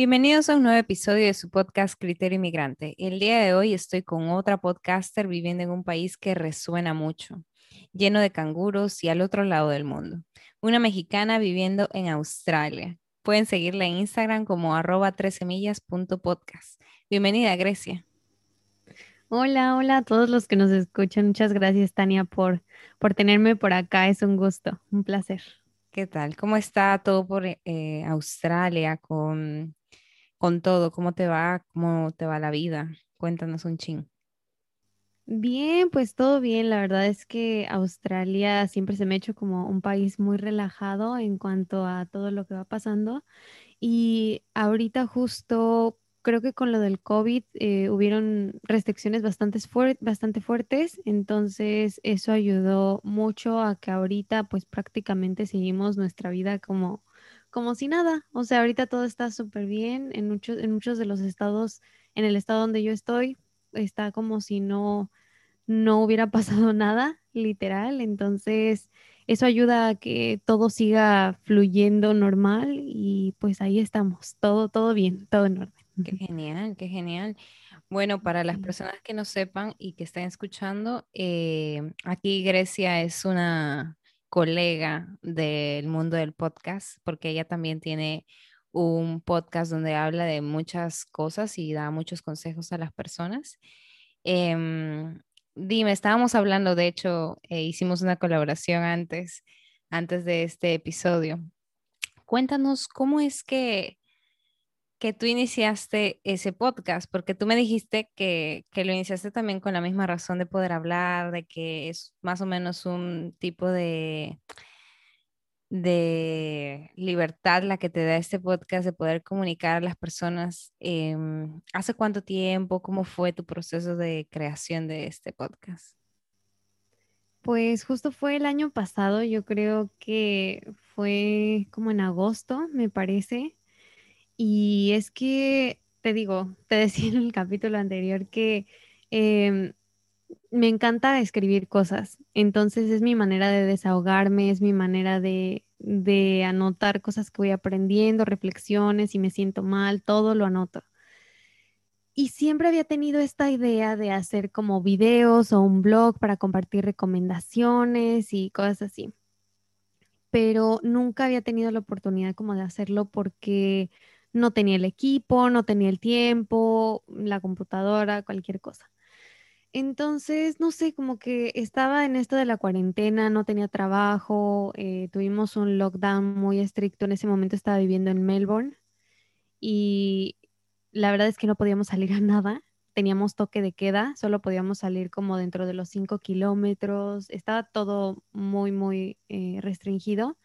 Bienvenidos a un nuevo episodio de su podcast Criterio Inmigrante. El día de hoy estoy con otra podcaster viviendo en un país que resuena mucho, lleno de canguros y al otro lado del mundo. Una mexicana viviendo en Australia. Pueden seguirla en Instagram como arroba tresemillas.podcast. Bienvenida, Grecia. Hola, hola a todos los que nos escuchan. Muchas gracias, Tania, por, por tenerme por acá. Es un gusto, un placer. ¿Qué tal? ¿Cómo está todo por eh, Australia con con todo, ¿cómo te va? ¿Cómo te va la vida? Cuéntanos un ching. Bien, pues todo bien. La verdad es que Australia siempre se me ha hecho como un país muy relajado en cuanto a todo lo que va pasando. Y ahorita justo creo que con lo del COVID eh, hubieron restricciones bastante, bastante fuertes, entonces eso ayudó mucho a que ahorita pues prácticamente seguimos nuestra vida como como si nada. O sea, ahorita todo está súper bien. En muchos, en muchos de los estados, en el estado donde yo estoy, está como si no, no hubiera pasado nada, literal. Entonces, eso ayuda a que todo siga fluyendo normal y pues ahí estamos, todo, todo bien, todo en orden. Qué genial, qué genial. Bueno, para las personas que no sepan y que estén escuchando, eh, aquí Grecia es una colega del mundo del podcast, porque ella también tiene un podcast donde habla de muchas cosas y da muchos consejos a las personas. Em, dime, estábamos hablando, de hecho, eh, hicimos una colaboración antes, antes de este episodio. Cuéntanos cómo es que que tú iniciaste ese podcast, porque tú me dijiste que, que, lo iniciaste también con la misma razón de poder hablar, de que es más o menos un tipo de, de libertad la que te da este podcast, de poder comunicar a las personas. Em, ¿Hace cuánto tiempo? ¿Cómo fue tu proceso de creación de este podcast? Pues justo fue el año pasado, yo creo que fue como en agosto, me parece. Y es que, te digo, te decía en el capítulo anterior que em, me encanta escribir cosas. Entonces es mi manera de desahogarme, es mi manera de, de anotar cosas que voy aprendiendo, reflexiones, y me siento mal, todo lo anoto. Y siempre había tenido esta idea de hacer como videos o un blog para compartir recomendaciones y cosas así. Pero nunca había tenido la oportunidad como de hacerlo porque no tenía el equipo, no tenía el tiempo, la computadora, cualquier cosa. Entonces, no sé, como que estaba en esto de la cuarentena, no tenía trabajo, eh, tuvimos un lockdown muy estricto, en ese momento estaba viviendo en Melbourne y la verdad es que no podíamos salir a nada, teníamos toque de queda, solo podíamos salir como dentro de los cinco kilómetros, estaba todo muy, muy eh, restringido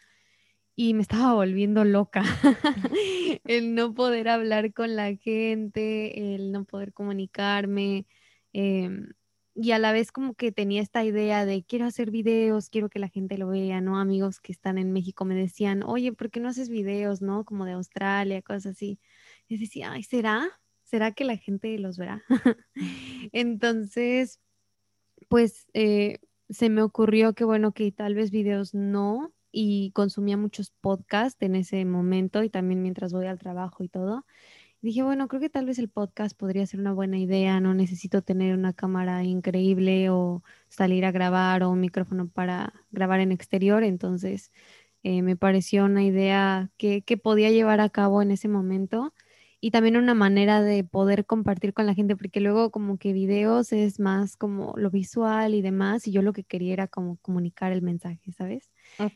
y me estaba volviendo loca. el no poder hablar con la gente, el no poder comunicarme. Em, y a la vez como que tenía esta idea de quiero hacer videos, quiero que la gente lo vea, ¿no? Amigos que están en México me decían, oye, ¿por qué no haces videos, ¿no? Como de Australia, cosas así. Y decía, ay, ¿será? ¿Será que la gente los verá? Entonces, pues eh, se me ocurrió que bueno, que tal vez videos no, y consumía muchos podcasts en ese momento y también mientras voy al trabajo y todo. dije, bueno, creo que tal vez el podcast podría ser una buena idea, no necesito tener una cámara increíble o salir a grabar o un micrófono para grabar en exterior, entonces eh, me pareció una idea que, que podía llevar a cabo en ese momento y también una manera de poder compartir con la gente, porque luego como que videos es más como lo visual y demás, y yo lo que quería era como comunicar el mensaje, ¿sabes?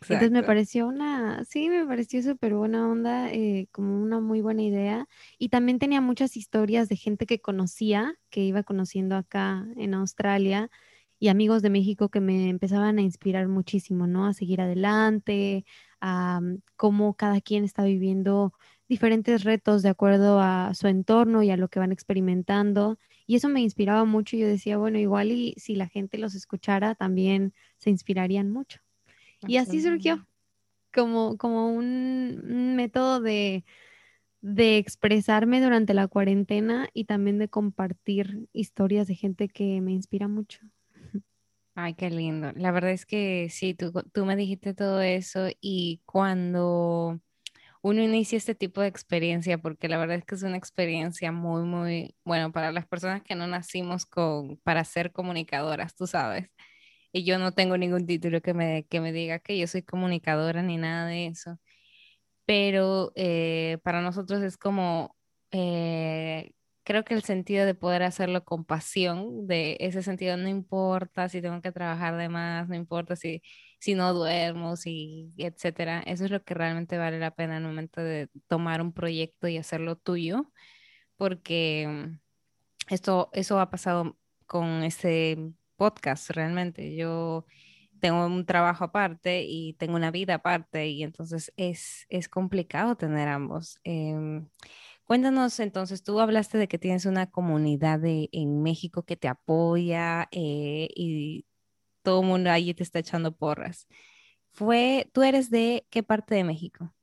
Entonces me pareció una, sí, me pareció súper buena onda, eh, como una muy buena idea, y también tenía muchas historias de gente que conocía, que iba conociendo acá en Australia, y amigos de México que me empezaban a inspirar muchísimo, ¿no? A seguir adelante, a mm, cómo cada quien está viviendo diferentes retos de acuerdo a su entorno y a lo que van experimentando. Y eso me inspiraba mucho. Yo decía, bueno, igual y si la gente los escuchara, también se inspirarían mucho. Y así surgió como, como un, método de, de expresarme durante la cuarentena y también de compartir historias de gente que me inspira mucho. Ay, qué lindo. La verdad es que sí, tú, tú me dijiste todo eso y cuando uno inicia este tipo de experiencia, porque la verdad es que es una experiencia muy, muy, bueno, para las personas que no nacimos con, para ser comunicadoras, tú sabes. Y yo no tengo ningún título que me, que me diga que yo soy comunicadora ni nada de eso. Pero eh, para nosotros es como eh, creo que el sentido de poder hacerlo con pasión, de ese sentido, no importa si tengo que trabajar de más, no importa si, si no duermo, si, etcétera. Eso es lo que realmente vale la pena en el momento de tomar un proyecto y hacerlo tuyo, porque mm, esto, eso ha pasado con este podcast realmente. Yo tengo un trabajo aparte y tengo una vida aparte y entonces es, es complicado tener ambos. Em, Cuéntanos entonces, tú hablaste de que tienes una comunidad en México que te apoya eh, y todo el mundo ahí te está echando porras. Fue, ¿tú eres de qué parte de México?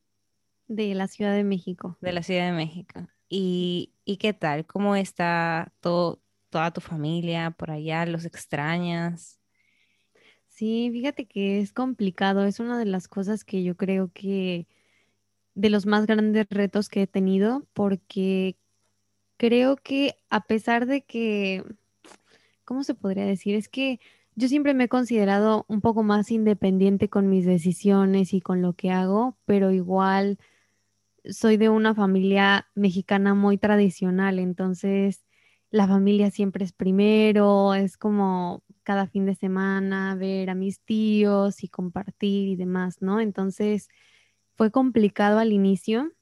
De la Ciudad de México. De la Ciudad de México. ¿Y, qué tal? ¿Cómo está todo, toda tu familia por allá? ¿Los extrañas? Sí, fíjate que es complicado. Es una de las cosas que yo creo que de los más grandes retos que he tenido porque creo que a pesar de que, ¿cómo se podría decir? Es que yo siempre me he considerado un poco más independiente con mis decisiones y con lo que hago, pero igual soy de una familia mexicana muy tradicional, entonces la familia siempre es primero, es como cada fin de semana ver a mis tíos y compartir y demás, ¿no? Entonces fue complicado al inicio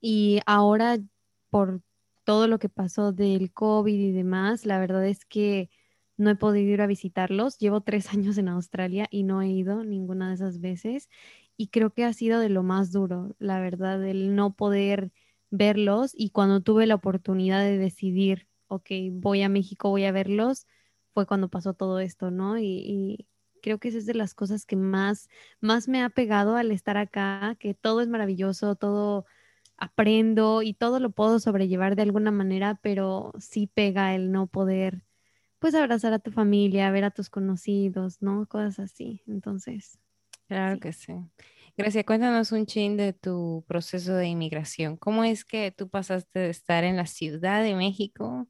y ahora por todo lo que pasó del COVID y demás, la verdad es que no he podido ir a visitarlos. Llevo tres años en Australia y no he ido ninguna de esas veces y creo que ha sido de lo más duro, la verdad, el no poder verlos y cuando tuve la oportunidad de decidir, ok, voy a México, voy a verlos, fue cuando pasó todo esto, ¿no? y creo que esa es de las cosas que más, más me ha pegado al estar acá, que todo es maravilloso, todo aprendo y todo lo puedo sobrellevar de alguna manera, pero sí pega el no poder, pues, abrazar a tu familia, ver a tus conocidos, ¿no? Cosas así. Entonces. Claro que sí. Gracias. Cuéntanos un chin de tu proceso de inmigración. ¿Cómo es que tú pasaste de estar en la Ciudad de México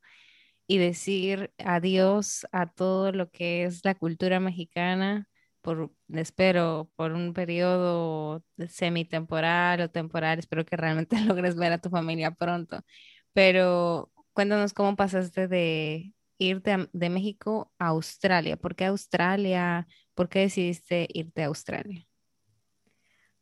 y decir adiós a todo lo que es la cultura mexicana por, espero, por un periodo semitemporal o temporal, espero que realmente logres ver a tu familia pronto, pero cuéntanos cómo pasaste de irte de México a Australia, ¿por qué Australia? ¿Por qué decidiste irte a Australia?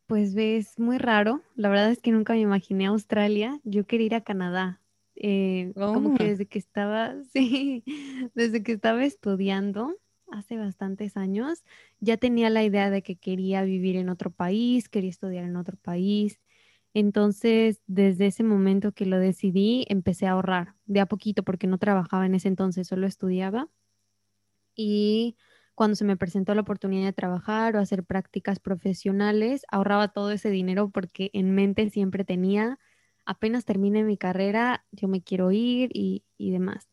Pues ves, muy raro. La verdad es que nunca me imaginé Australia. Yo quería ir a Canadá. Eh, como que oh. desde que estaba, sí, desde que estaba estudiando hace bastantes años, ya tenía la idea de que quería vivir en otro país, quería estudiar en otro país. Entonces, desde ese momento que lo decidí, empecé a ahorrar de a poquito porque no trabajaba en ese entonces, solo estudiaba. Y cuando se me presentó la oportunidad de trabajar o hacer prácticas profesionales, ahorraba todo ese dinero porque en mente siempre tenía apenas termine mi carrera, yo me quiero ir y, demás.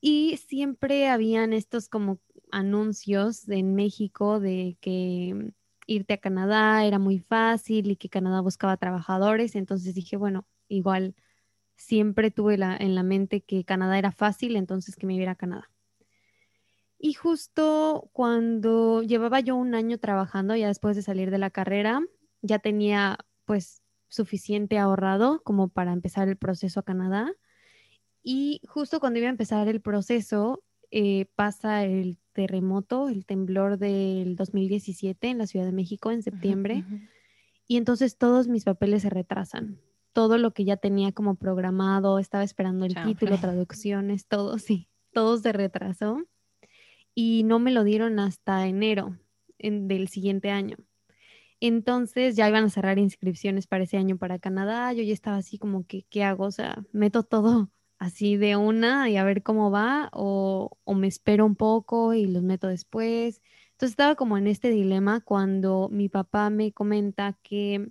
Y siempre habían estos como anuncios en México de que irte a Canadá era muy fácil y que Canadá buscaba trabajadores. Entonces dije, bueno, igual siempre tuve en la mente que Canadá era fácil, entonces que me iba a Canadá. Y justo cuando llevaba yo un año trabajando, ya después de salir de la carrera, ya tenía pues suficiente ahorrado como para empezar el proceso a Canadá. Y justo cuando iba a empezar el proceso, eh, pasa el terremoto, el temblor del 2017 en la Ciudad de México en septiembre. Y entonces todos mis papeles se retrasan. Todo lo que ya tenía como programado, estaba esperando el título, traducciones, todo, sí, todo se retrasó. Y no me lo dieron hasta enero del siguiente año. Entonces ya iban a cerrar inscripciones para ese año para Canadá. Yo ya estaba así como que, ¿qué hago? O sea, meto todo así de una y a ver cómo va o, o me espero un poco y los meto después. Entonces estaba como en este dilema cuando mi papá me comenta que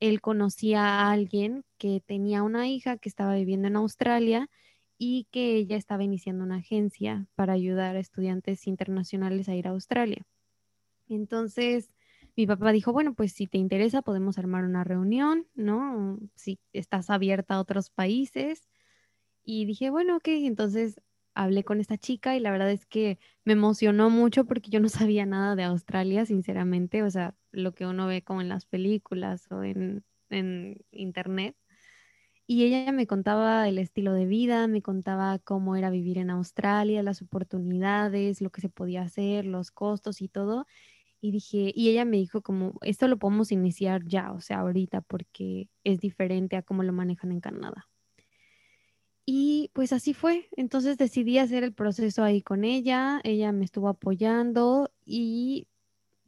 él conocía a alguien que tenía una hija que estaba viviendo en Australia y que ella estaba iniciando una agencia para ayudar a estudiantes internacionales a ir a Australia. Entonces, mi papá dijo, bueno, pues si te interesa podemos armar una reunión, ¿no? Si estás abierta a otros países. Y dije, bueno, ok, entonces hablé con esta chica y la verdad es que me emocionó mucho porque yo no sabía nada de Australia, sinceramente, o sea, lo que uno ve como en las películas o en, en internet. Y ella me contaba el estilo de vida, me contaba cómo era vivir en Australia, las oportunidades, lo que se podía hacer, los costos y todo. Y dije, y ella me dijo como, esto lo podemos iniciar ya, o sea, ahorita, porque es diferente a cómo lo manejan en Canadá. Y pues así fue. Entonces decidí hacer el proceso ahí con ella, ella me estuvo apoyando y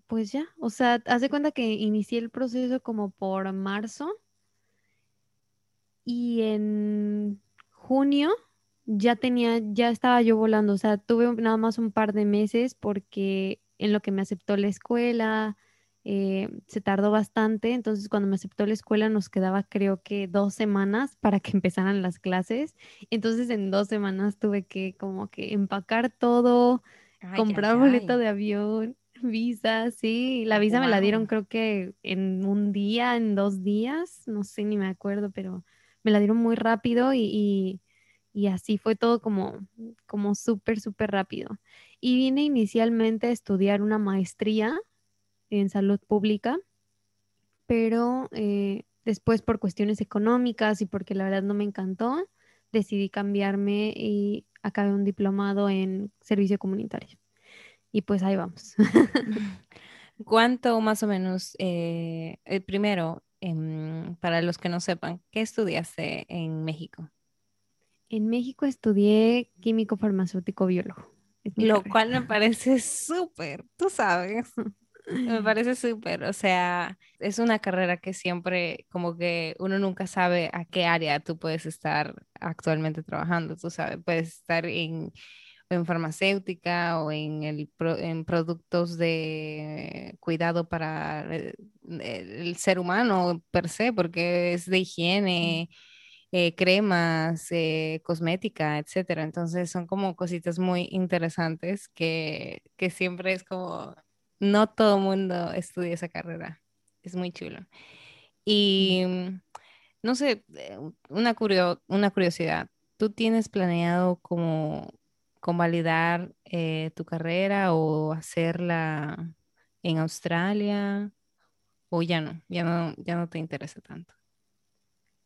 pues ya, o sea, hace cuenta que inicié el proceso como por marzo y en junio ya tenía, ya estaba yo volando, o sea, tuve nada más un par de meses porque en lo que me aceptó la escuela, eh, se tardó bastante, entonces cuando me aceptó la escuela nos quedaba creo que dos semanas para que empezaran las clases, entonces en dos semanas tuve que como que empacar todo, comprar boleto de avión, visa, sí, la visa me la dieron creo que en un día, en dos días, no sé ni me acuerdo, pero me la dieron muy rápido y, así fue todo como, como súper, súper rápido y vine inicialmente a estudiar una maestría en salud pública, pero eh, después por cuestiones económicas y porque la verdad no me encantó, decidí cambiarme y acabé un diplomado en servicio comunitario. Y pues ahí vamos. ¿Cuánto más o menos, eh, el primero, em, para los que no sepan, qué estudiaste en México? En México estudié químico farmacéutico biólogo. Lo cual me parece súper, tú sabes. Me parece súper, o sea, es una carrera que siempre como que uno nunca sabe a qué área tú puedes estar actualmente trabajando, tú sabes, puedes estar en, en farmacéutica o en, el, en productos de cuidado para el, el, ser humano per se, porque es de higiene. Eh, cremas, eh, cosmética, etcétera. Entonces son como cositas muy interesantes que, que siempre es como, no todo el mundo estudia esa carrera. Es muy chulo. Y mm, no sé, eh, una, una curiosidad. ¿Tú tienes planeado como convalidar tu carrera o hacerla en Australia o ya no, ya no, ya no te interesa tanto?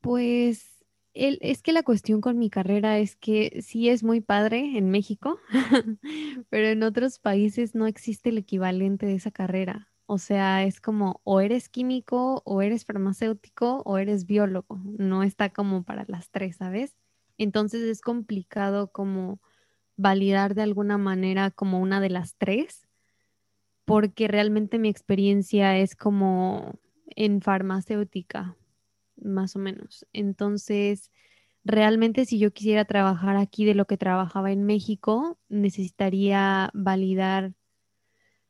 Pues es que la cuestión con mi carrera es que sí es muy padre en México, pero en otros países no existe el equivalente de esa carrera. O sea, es como o eres químico, o eres farmacéutico, o eres biólogo. No está como para las tres, ¿sabes? Entonces es complicado como validar de alguna manera como una de las tres, porque realmente mi experiencia es como en farmacéutica, más o menos. Entonces, realmente si yo quisiera trabajar aquí de lo que trabajaba en México, necesitaría validar,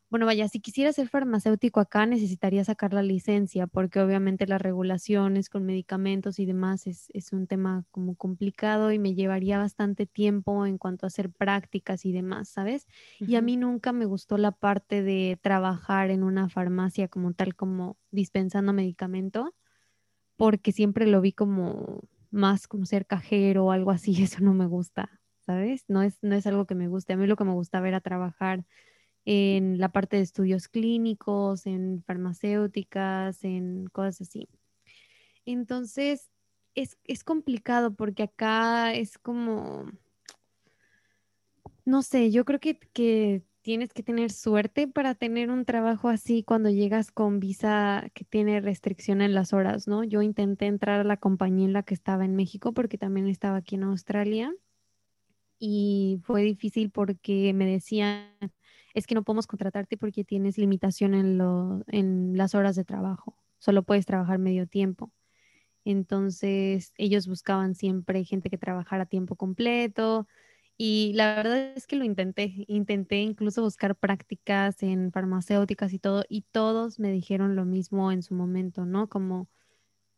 bueno, vaya, si quisiera ser farmacéutico acá, necesitaría sacar la licencia, porque obviamente las regulaciones con medicamentos y demás es, un tema como complicado y me llevaría bastante tiempo en cuanto a hacer prácticas y demás, ¿sabes? Y a mí nunca me gustó la parte de trabajar en una farmacia como tal, como dispensando medicamento porque siempre lo vi como más como ser cajero o algo así, eso no me gusta, ¿sabes? No es, no es algo que me guste. A mí lo que me gustaba era trabajar en la parte de estudios clínicos, en farmacéuticas, en cosas así. Entonces, es, es complicado porque acá es como, no sé, yo creo que, que tienes que tener suerte para tener un trabajo así cuando llegas con visa que tiene restricción en las horas, ¿no? Yo intenté entrar a la compañía en la que estaba en México porque también estaba aquí en Australia y fue difícil porque me decían, es que no podemos contratarte porque tienes limitación en, en las horas de trabajo, solo puedes trabajar medio tiempo. Entonces ellos buscaban siempre gente que trabajara a tiempo completo y la verdad es que lo intenté, intenté incluso buscar prácticas en farmacéuticas y todo y todos me dijeron lo mismo en su momento, ¿no? Como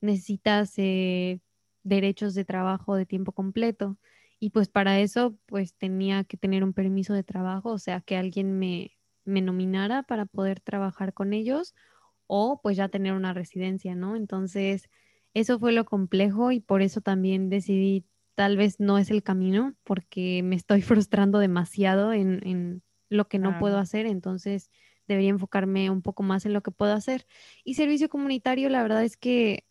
necesitas eh, derechos de trabajo de tiempo completo. Y pues para eso, pues tenía que tener un permiso de trabajo, o sea, que alguien me, me nominara para poder trabajar con ellos o pues ya tener una residencia, ¿no? Entonces, eso fue lo complejo y por eso también decidí, tal vez no es el camino, porque me estoy frustrando demasiado en, en lo que no puedo hacer, entonces debería enfocarme un poco más en lo que puedo hacer. Y servicio comunitario, la verdad es que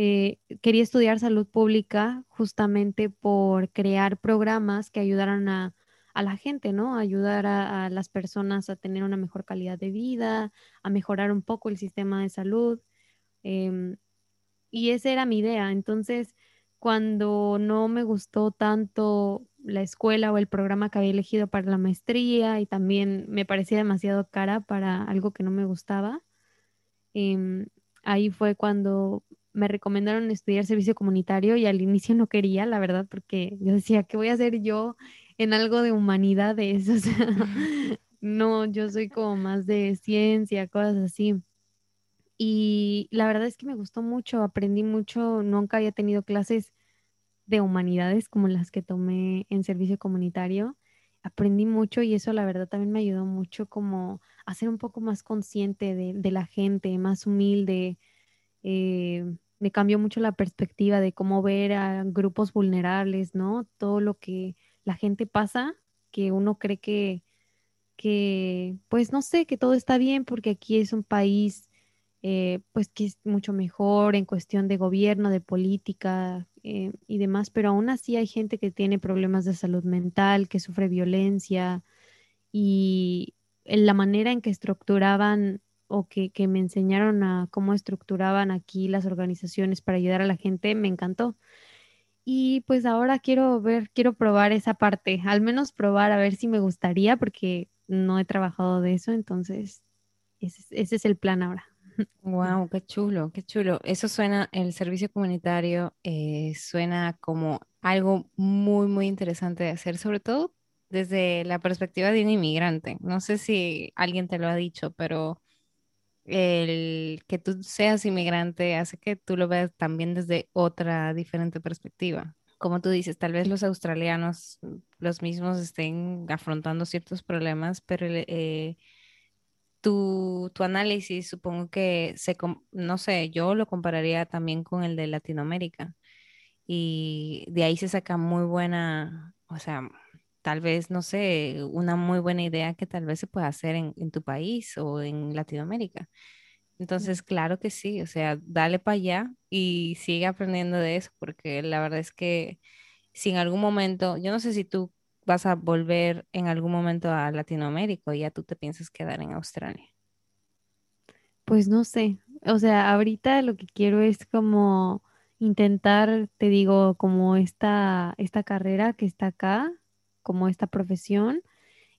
eh, quería estudiar salud pública justamente por crear programas que ayudaran a, la gente, ¿no? Ayudar a, las personas a tener una mejor calidad de vida, a mejorar un poco el sistema de salud. Em, y esa era mi idea. Entonces, cuando no me gustó tanto la escuela o el programa que había elegido para la maestría y también me parecía demasiado cara para algo que no me gustaba, em, ahí fue cuando me recomendaron estudiar servicio comunitario y al inicio no quería, la verdad, porque yo decía, ¿qué voy a hacer yo en algo de humanidades? O sea, no, yo soy como más de ciencia, cosas así. Y la verdad es que me gustó mucho, aprendí mucho, nunca había tenido clases de humanidades como las que tomé en servicio comunitario. Aprendí mucho y eso la verdad también me ayudó mucho como a ser un poco más consciente de, la gente, más humilde, eh, me cambió mucho la perspectiva de cómo ver a grupos vulnerables, ¿no? Todo lo que la gente pasa, que uno cree que, que pues no sé, que todo está bien porque aquí es un país, eh, pues que es mucho mejor en cuestión de gobierno, de política eh, y demás, pero aún así hay gente que tiene problemas de salud mental, que sufre violencia y la manera en que estructuraban o que, me enseñaron a cómo estructuraban aquí las organizaciones para ayudar a la gente, me encantó. Y pues ahora quiero ver, quiero probar esa parte, al menos probar a ver si me gustaría, porque no he trabajado de eso, entonces ese, es el plan ahora. Wow, qué chulo, qué chulo. Eso suena, el servicio comunitario eh, suena como algo muy, muy interesante de hacer, sobre todo desde la perspectiva de un inmigrante. No sé si alguien te lo ha dicho, pero el que tú seas inmigrante hace que tú lo veas también desde otra diferente perspectiva. Como tú dices, tal vez los australianos, mm, los mismos, estén afrontando ciertos problemas, pero eh, tu, tu, análisis supongo que se, no sé, yo lo compararía también con el de Latinoamérica. Y de ahí se saca muy buena, o sea, tal vez, no sé, una muy buena idea que tal vez se pueda hacer en, tu país o en Latinoamérica. Entonces, claro que sí, o sea, dale para allá y sigue aprendiendo de eso, porque la verdad es que si en algún momento, yo no sé si tú vas a volver en algún momento a Latinoamérica o ya tú te piensas quedar en Australia. Pues no sé, o sea, ahorita lo que quiero es como intentar, te digo, como esta, esta carrera que está acá, como esta profesión,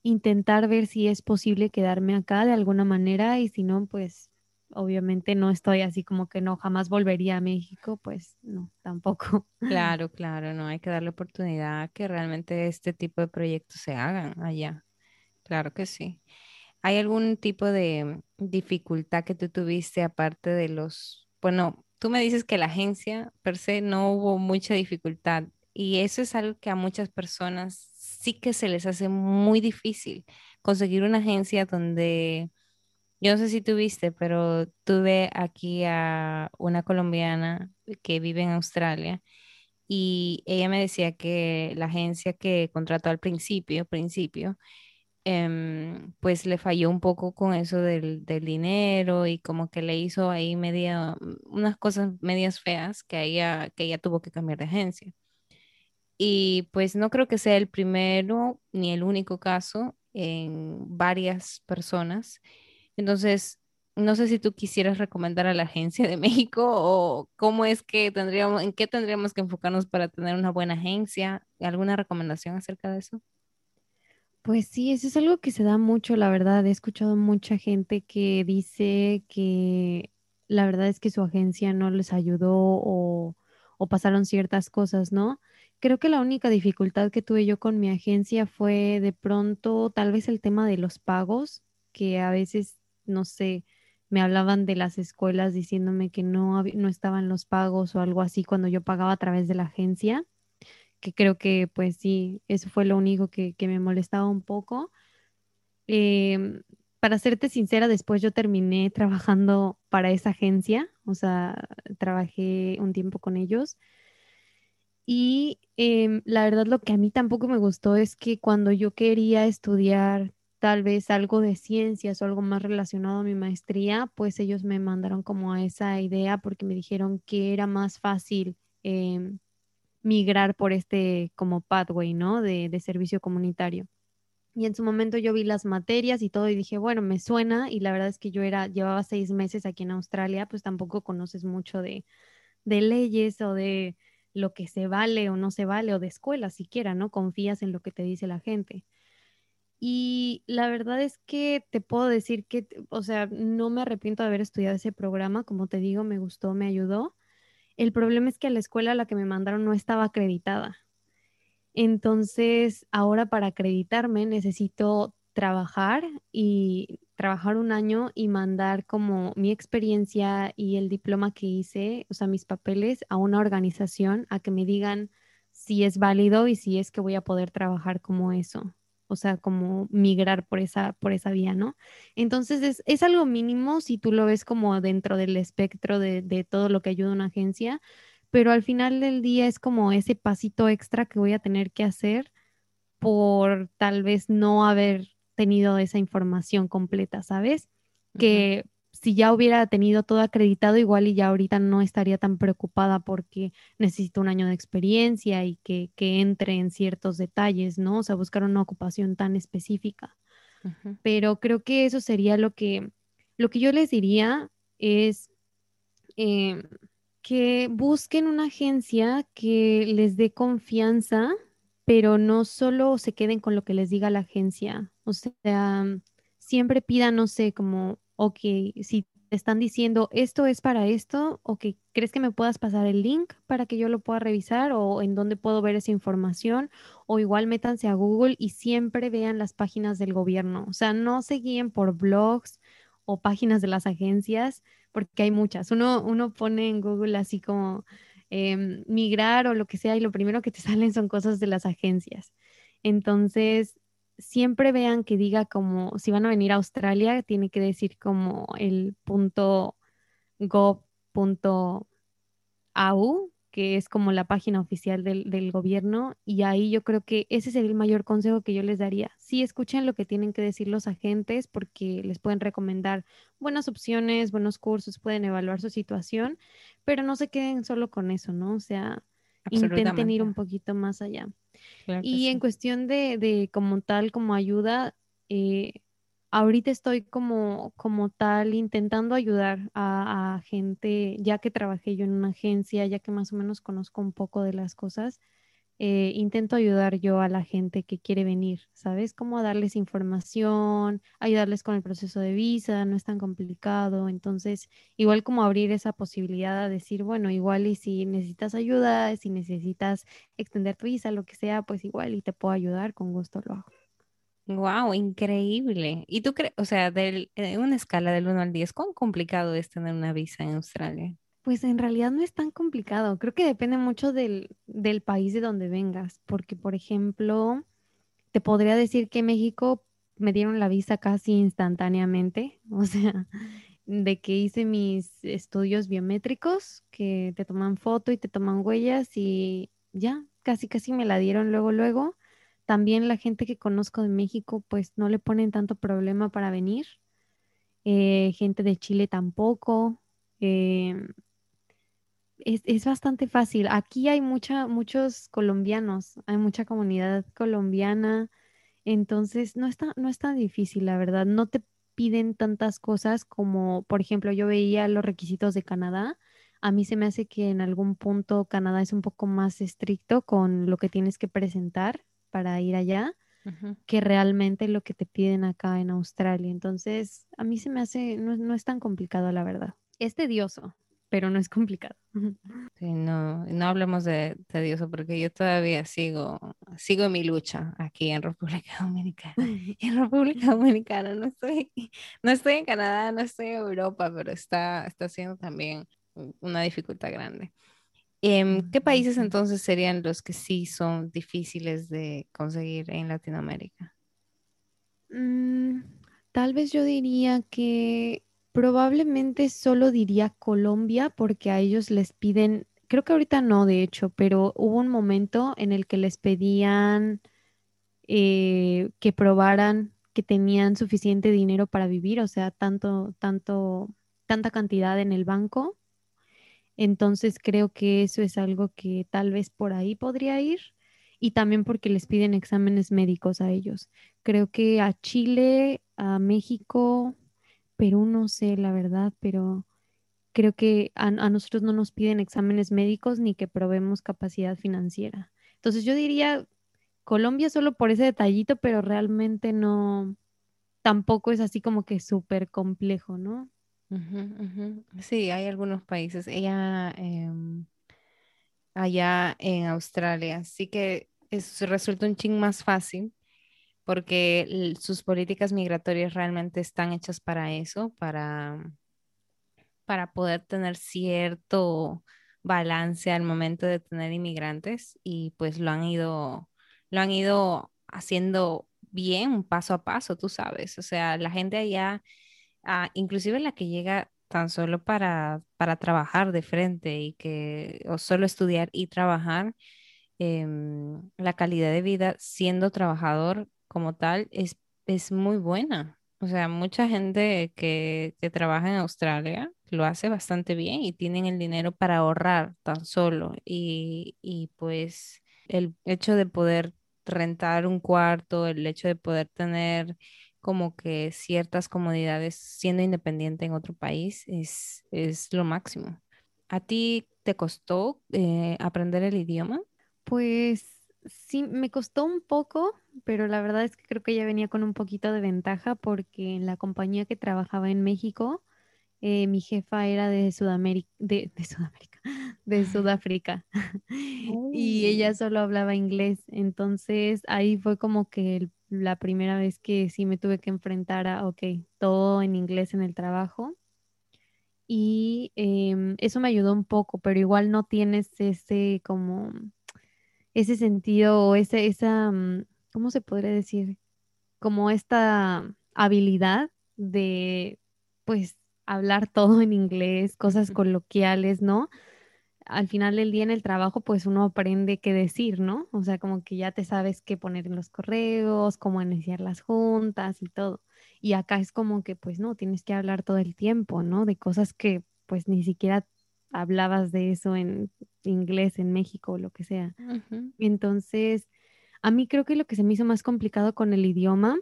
intentar ver si es posible quedarme acá de alguna manera y si no, pues obviamente no estoy así como que no, jamás volvería a México, pues no, tampoco. Claro, claro, no hay que darle oportunidad que realmente este tipo de proyectos se hagan allá. Claro que sí. ¿Hay algún tipo de dificultad que tú tuviste aparte de los, bueno, tú me dices que la agencia per se no hubo mucha dificultad y eso es algo que a muchas personas sí que se les hace muy difícil conseguir una agencia donde, yo no sé si tuviste, pero tuve aquí a una colombiana que vive en Australia y ella me decía que la agencia que contrató al principio, principio, em, pues le falló un poco con eso del, del dinero y como que le hizo ahí media, unas cosas medias feas que ella, que ella tuvo que cambiar de agencia. Y pues no creo que sea el primero ni el único caso en varias personas. Entonces, no sé si tú quisieras recomendar a la agencia de México o cómo es que tendríamos, en qué tendríamos que enfocarnos para tener una buena agencia. ¿Alguna recomendación acerca de eso? Pues sí, eso es algo que se da mucho, la verdad. He escuchado mucha gente que dice que la verdad es que su agencia no les ayudó o, o pasaron ciertas cosas, ¿no? Creo que la única dificultad que tuve yo con mi agencia fue de pronto tal vez el tema de los pagos, que a veces, no sé, me hablaban de las escuelas diciéndome que no, no estaban los pagos o algo así cuando yo pagaba a través de la agencia, que creo que pues sí, eso fue lo único que, me molestaba un poco. Em, para serte sincera, después yo terminé trabajando para esa agencia, o sea, trabajé un tiempo con ellos y em, la verdad lo que a mí tampoco me gustó es que cuando yo quería estudiar tal vez algo de ciencias o algo más relacionado a mi maestría, pues ellos me mandaron como a esa idea porque me dijeron que era más fácil em, migrar por este como pathway, ¿no? De, servicio comunitario. Y en su momento yo vi las materias y todo y dije, bueno, me suena y la verdad es que yo era, llevaba seis meses aquí en Australia, pues tampoco conoces mucho de leyes o de lo que se vale o no se vale, o de escuela siquiera, ¿no? Confías en lo que te dice la gente. Y la verdad es que te puedo decir que, o sea, no me arrepiento de haber estudiado ese programa, como te digo, me gustó, me ayudó. El problema es que a la escuela a la que me mandaron no estaba acreditada. Entonces, ahora para acreditarme necesito trabajar y trabajar un año y mandar como mi experiencia y el diploma que hice, o sea, mis papeles a una organización a que me digan si es válido y si es que voy a poder trabajar como eso, o sea, como migrar por esa, por esa vía, ¿no? Entonces es, es algo mínimo si tú lo ves como dentro del espectro de, de todo lo que ayuda una agencia, pero al final del día es como ese pasito extra que voy a tener que hacer por tal vez no haber tenido esa información completa, ¿sabes? Que si ya hubiera tenido todo acreditado, igual y ya ahorita no estaría tan preocupada porque necesito un año de experiencia y que, entre en ciertos detalles, ¿no? O sea, buscar una ocupación tan específica. Pero creo que eso sería lo que, lo que yo les diría es eh, que busquen una agencia que les dé confianza pero no solo se queden con lo que les diga la agencia. O sea, siempre pidan, no sé, como, ok, si te están diciendo esto es para esto, o que crees que me puedas pasar el link para que yo lo pueda revisar o en dónde puedo ver esa información, o igual métanse a Google y siempre vean las páginas del gobierno. O sea, no se guíen por blogs o páginas de las agencias, porque hay muchas. Uno, uno pone en Google así como Em, migrar o lo que sea y lo primero que te salen son cosas de las agencias. Entonces, siempre vean que diga como, si van a venir a Australia, tiene que decir como el punto gov.au que es como la página oficial del, gobierno, y ahí yo creo que ese sería el mayor consejo que yo les daría. Sí, escuchen lo que tienen que decir los agentes porque les pueden recomendar buenas opciones, buenos cursos, pueden evaluar su situación, pero no se queden solo con eso, ¿no? O sea, intenten ir un poquito más allá. y en cuestión de, de como tal, como ayuda, eh, ahorita estoy como, como tal intentando ayudar a, gente, ya que trabajé yo en una agencia, ya que más o menos conozco un poco de las cosas, eh, intento ayudar yo a la gente que quiere venir, ¿sabes? Cómo darles información, ayudarles con el proceso de visa, no es tan complicado. Entonces, igual como abrir esa posibilidad de decir, bueno, igual y si necesitas ayuda, si necesitas extender tu visa, lo que sea, pues igual y te puedo ayudar, con gusto lo hago. Wow, increíble. ¿Y tú crees, o sea, de una escala del 1 al 10, cuán complicado es tener una visa en Australia? Pues en realidad no es tan complicado. Creo que depende mucho del, país de donde vengas, porque por ejemplo, te podría decir que México me dieron la visa casi instantáneamente, o sea, de que hice mis estudios biométricos, que te toman foto y te toman huellas y ya, casi casi me la dieron luego, luego también la gente que conozco de México, pues no le ponen tanto problema para venir. Eh, gente de Chile tampoco. Em, es, bastante fácil. Aquí hay mucha, muchos colombianos, hay mucha comunidad colombiana, entonces no está, no es tan difícil, la verdad. No te piden tantas cosas como, por ejemplo, yo veía los requisitos de Canadá. A mí se me hace que en algún punto Canadá es un poco más estricto con lo que tienes que presentar para ir allá que realmente lo que te piden acá en Australia. Entonces, a mí se me hace, no, no es tan complicado, la verdad. Es tedioso, pero no es complicado. Sí, no, no hablemos de tedioso porque yo todavía sigo, sigo mi lucha aquí en República Dominicana. en República Dominicana no estoy, no estoy en Canadá, no estoy en Europa, pero está, está siendo también una dificultad grande. Em, ¿Qué países entonces serían los que sí son difíciles de conseguir en Latinoamérica? Mm, tal vez yo diría que Probablemente solo diría Colombia porque a ellos les piden, creo que ahorita no, de hecho, pero hubo un momento en el que les pedían eh, que probaran que tenían suficiente dinero para vivir, o sea, tanto, tanto, tanta cantidad en el banco. Entonces creo que eso es algo que tal vez por ahí podría ir y también porque les piden exámenes médicos a ellos. Creo que a Chile, a México, Perú no sé, la verdad, pero creo que a, nosotros no nos piden exámenes médicos ni que probemos capacidad financiera. Entonces yo diría Colombia solo por ese detallito, pero realmente no, tampoco es así como que súper complejo, ¿no? Sí, hay algunos países. Ella, em, allá en Australia, sí que es, resulta un ching más fácil porque sus políticas migratorias realmente están hechas para eso, para, para poder tener cierto balance al momento de tener inmigrantes y pues lo han ido, lo han ido haciendo bien, paso a paso, tú sabes. O sea, la gente allá, ah, inclusive la que llega tan solo para, para trabajar de frente y que, o solo estudiar y trabajar, em, la calidad de vida siendo trabajador como tal es, es muy buena. O sea, mucha gente que, que trabaja en Australia lo hace bastante bien y tienen el dinero para ahorrar tan solo. Y, y pues el hecho de poder rentar un cuarto, el hecho de poder tener como que ciertas comodidades siendo independiente en otro país es, es lo máximo. ¿A ti te costó eh, aprender el idioma? Pues sí, me costó un poco, pero la verdad es que creo que ya venía con un poquito de ventaja porque en la compañía que trabajaba en México, eh, mi jefa era de Sudamérica, de, Sudamérica, de Sudáfrica, y ella solo hablaba inglés. Entonces ahí fue como que la primera vez que sí me tuve que enfrentar a, ok, todo en inglés en el trabajo. Y em, eso me ayudó un poco, pero igual no tienes ese como ese sentido o ese, esa, mm, ¿cómo se podría decir? Como esta habilidad de, pues, hablar todo en inglés, cosas coloquiales, ¿no? Al final del día en el trabajo, pues uno aprende qué decir, ¿no? O sea, como que ya te sabes qué poner en los correos, cómo iniciar las juntas y todo. Y acá es como que, pues no, tienes que hablar todo el tiempo, ¿no? De cosas que pues ni siquiera hablabas de eso en inglés en México o lo que sea. Entonces, a mí creo que lo que se me hizo más complicado con el idioma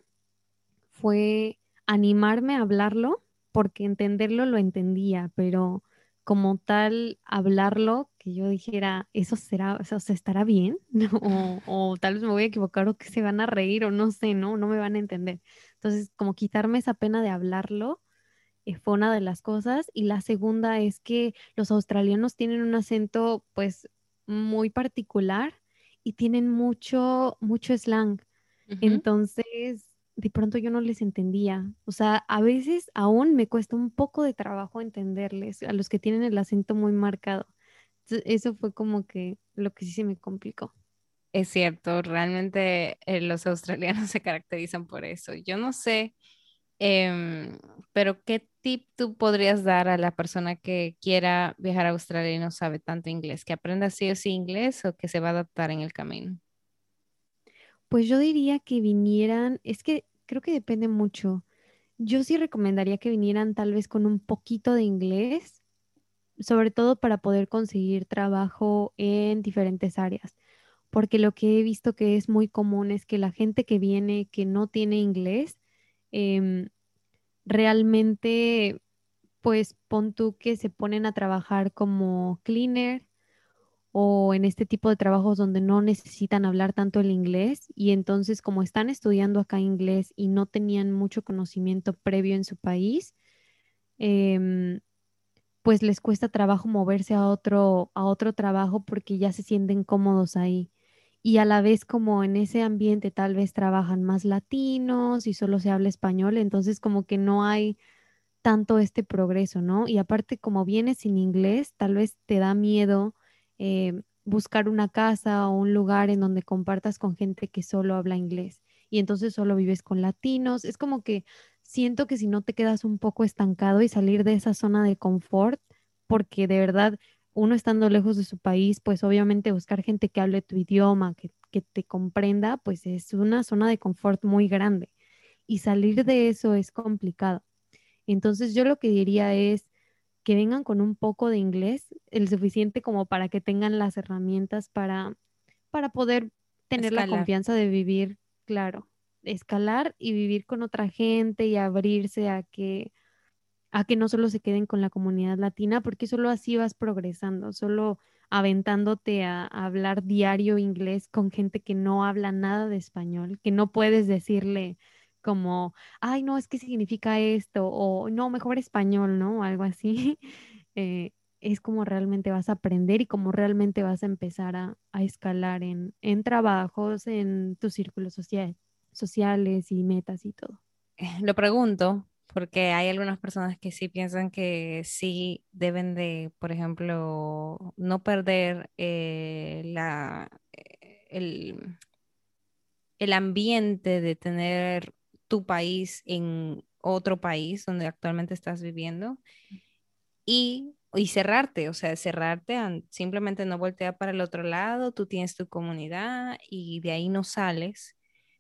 fue animarme a hablarlo, porque entenderlo lo entendía, pero como tal hablarlo, que yo dijera, eso será, eso se estará bien, o, o, tal vez me voy a equivocar o que se van a reír o no sé, no, no me van a entender. Entonces, como quitarme esa pena de hablarlo fue una de las cosas. Y la segunda es que los australianos tienen un acento pues muy particular y tienen mucho, mucho slang. Entonces, de pronto yo no les entendía. O sea, a veces aún me cuesta un poco de trabajo entenderles a los que tienen el acento muy marcado. eso fue como que lo que sí se me complicó. Es cierto, realmente eh, los australianos se caracterizan por eso. Yo no sé Em, pero ¿qué tip tú podrías dar a la persona que quiera viajar a Australia y no sabe tanto inglés? ¿Que aprenda sí o sí inglés o que se va a adaptar en el camino? Pues yo diría que vinieran, es que creo que depende mucho. Yo sí recomendaría que vinieran tal vez con un poquito de inglés, sobre todo para poder conseguir trabajo en diferentes áreas, porque lo que he visto que es muy común es que la gente que viene que no tiene inglés, em, realmente, pues pon tú que se ponen a trabajar como cleaner o en este tipo de trabajos donde no necesitan hablar tanto el inglés y entonces como están estudiando acá inglés y no tenían mucho conocimiento previo en su país, em, pues les cuesta trabajo moverse a otro, a otro trabajo porque ya se sienten cómodos ahí. Y a la vez como en ese ambiente tal vez trabajan más latinos y solo se habla español, entonces como que no hay tanto este progreso, ¿no? Y aparte como vienes sin inglés, tal vez te da miedo eh, buscar una casa o un lugar en donde compartas con gente que solo habla inglés y entonces solo vives con latinos. Es como que siento que si no te quedas un poco estancado y salir de esa zona de confort, porque de verdad uno estando lejos de su país, pues obviamente buscar gente que hable tu idioma, que, que te comprenda, pues es una zona de confort muy grande y salir de eso es complicado. Entonces yo lo que diría es que vengan con un poco de inglés, el suficiente como para que tengan las herramientas para, para poder tener la confianza de vivir, claro, escalar y vivir con otra gente y abrirse a que a que no solo se queden con la comunidad latina, porque solo así vas progresando, solo aventándote a, a, hablar diario inglés con gente que no habla nada de español, que no puedes decirle, como, ay, no, es que significa esto, o no, mejor español, ¿no? O algo así. Eh, es como realmente vas a aprender y como realmente vas a empezar a, escalar en, en, trabajos, en tus círculos sociales y metas y todo. Lo pregunto porque hay algunas personas que sí piensan que sí deben de, por ejemplo, no perder eh, la, eh, el, el ambiente de tener tu país en otro país donde actualmente estás viviendo y, y cerrarte, o sea, cerrarte, simplemente no voltear para el otro lado, tú tienes tu comunidad y de ahí no sales,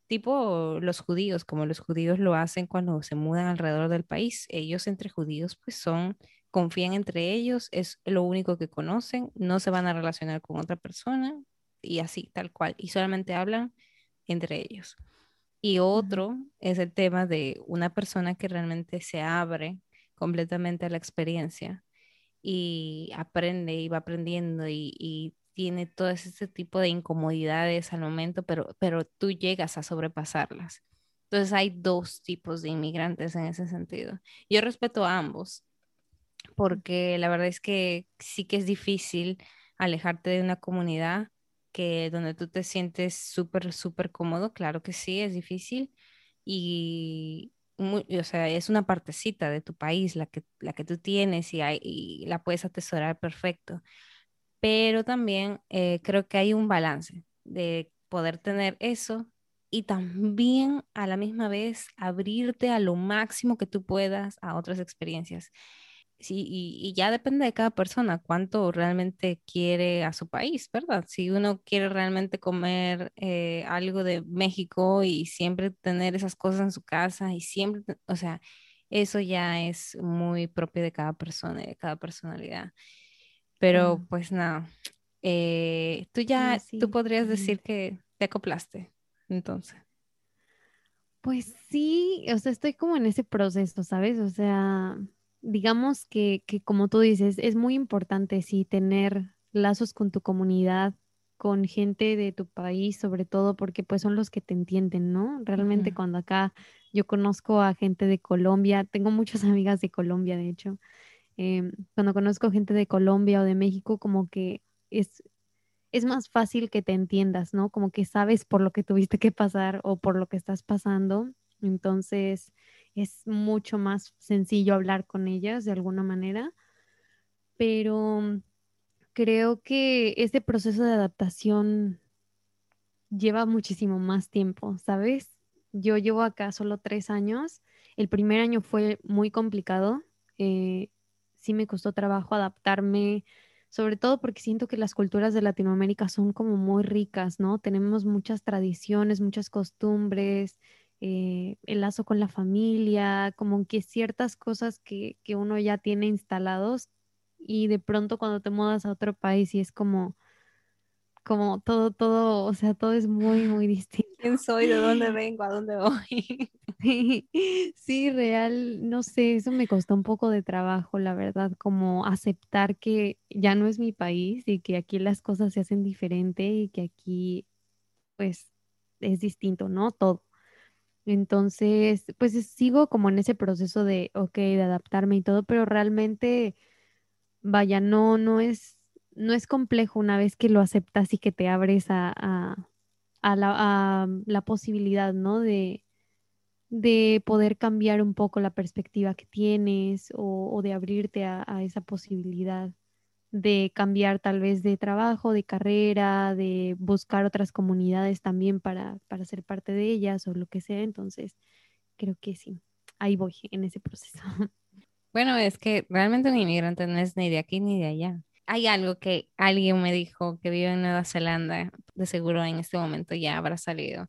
tipo los judíos, como los judíos lo hacen cuando se mudan alrededor del país, ellos entre judíos pues son, confían entre ellos, es lo único que conocen, no se van a relacionar con otra persona y así, tal cual, y solamente hablan entre ellos. Y otro es el tema de una persona que realmente se abre completamente a la experiencia y aprende y va aprendiendo y, tiene todo ese tipo de incomodidades al momento, pero, pero tú llegas a sobrepasarlas. Entonces hay dos tipos de inmigrantes en ese sentido. Yo respeto a ambos, porque la verdad es que sí que es difícil alejarte de una comunidad que donde tú te sientes súper, súper cómodo, claro que sí, es difícil y, o sea, es una partecita de tu país la que, la que tú tienes y, hay, y la puedes atesorar perfecto, pero también eh, creo que hay un balance de poder tener eso y también a la misma vez abrirte a lo máximo que tú puedas a otras experiencias. Sí, y, ya depende de cada persona cuánto realmente quiere a su país, ¿verdad? Si uno quiere realmente comer eh, algo de México y siempre tener esas cosas en su casa y siempre, o sea, eso ya es muy propio de cada persona y de cada personalidad. Pero pues nada, eh, tú ya, tú podrías decir que te acoplaste, entonces. Pues sí, o sea, estoy como en ese proceso, ¿sabes? O sea, digamos que, que, como tú dices, es muy importante sí tener lazos con tu comunidad, con gente de tu país, sobre todo porque pues son los que te entienden, ¿no? Realmente cuando acá yo conozco a gente de Colombia, tengo muchas amigas de Colombia, de hecho, em, cuando conozco gente de Colombia o de México, como que es, es más fácil que te entiendas, ¿no? Como que sabes por lo que tuviste que pasar o por lo que estás pasando. Entonces, es mucho más sencillo hablar con ellas de alguna manera, pero creo que este proceso de adaptación lleva muchísimo más tiempo, ¿sabes? Yo llevo acá solo tres años. El primer año fue muy complicado. Eh, sí me costó trabajo adaptarme sobre todo porque siento que las culturas de Latinoamérica son como muy ricas, ¿no? Tenemos muchas tradiciones, muchas costumbres, eh, el lazo con la familia, como que ciertas cosas que, que uno ya tiene instalados y de pronto cuando te mudas a otro país y es como como todo, todo, o sea, todo es muy, muy distinto. ¿Quién soy? ¿De dónde vengo? ¿A dónde voy? Sí, real, no sé, eso me costó un poco de trabajo, la verdad, como aceptar que ya no es mi país y que aquí las cosas se hacen diferente y que aquí, pues, es distinto, ¿no? Todo. Entonces, pues sigo como en ese proceso de, ok, de adaptarme y todo, pero realmente, vaya, no, no es no es complejo una vez que lo aceptas y que te abres a, la, posibilidad, ¿no? De, de poder cambiar un poco la perspectiva que tienes o, de abrirte a, esa posibilidad de cambiar tal vez de trabajo, de carrera, de buscar otras comunidades también para, para ser parte de ellas o lo que sea. Entonces, creo que sí, ahí voy en ese proceso. Bueno, es que realmente un inmigrante no es ni de aquí ni de allá hay algo que alguien me dijo que vive en Nueva Zelanda, de seguro en este momento ya habrá salido,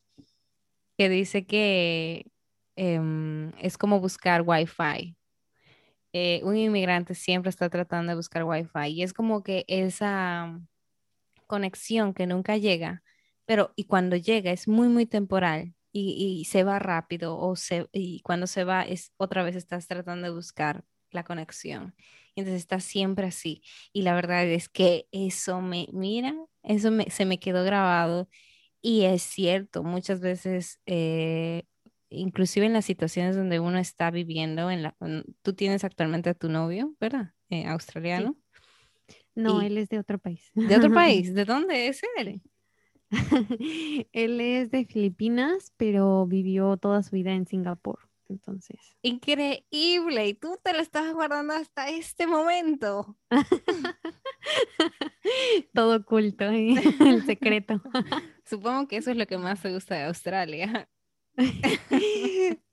que dice que em, es como buscar wifi. Eh, un inmigrante siempre está tratando de buscar wifi y es como que esa conexión que nunca llega, pero y cuando llega es muy, muy temporal y, y se va rápido o se, y cuando se va es otra vez estás tratando de buscar la conexión entonces está siempre así. Y la verdad es que eso me, mira, eso se me quedó grabado y es cierto, muchas veces, eh, inclusive en las situaciones donde uno está viviendo, en la, tú tienes actualmente a tu novio, ¿verdad? Eh, australiano. No, él es de otro país. ¿De otro país? ¿De dónde es él? él es de Filipinas, pero vivió toda su vida en Singapur. Entonces. Increíble. Y tú te lo estás guardando hasta este momento. Todo oculto, ¿eh? el secreto. Supongo que eso es lo que más te gusta de Australia.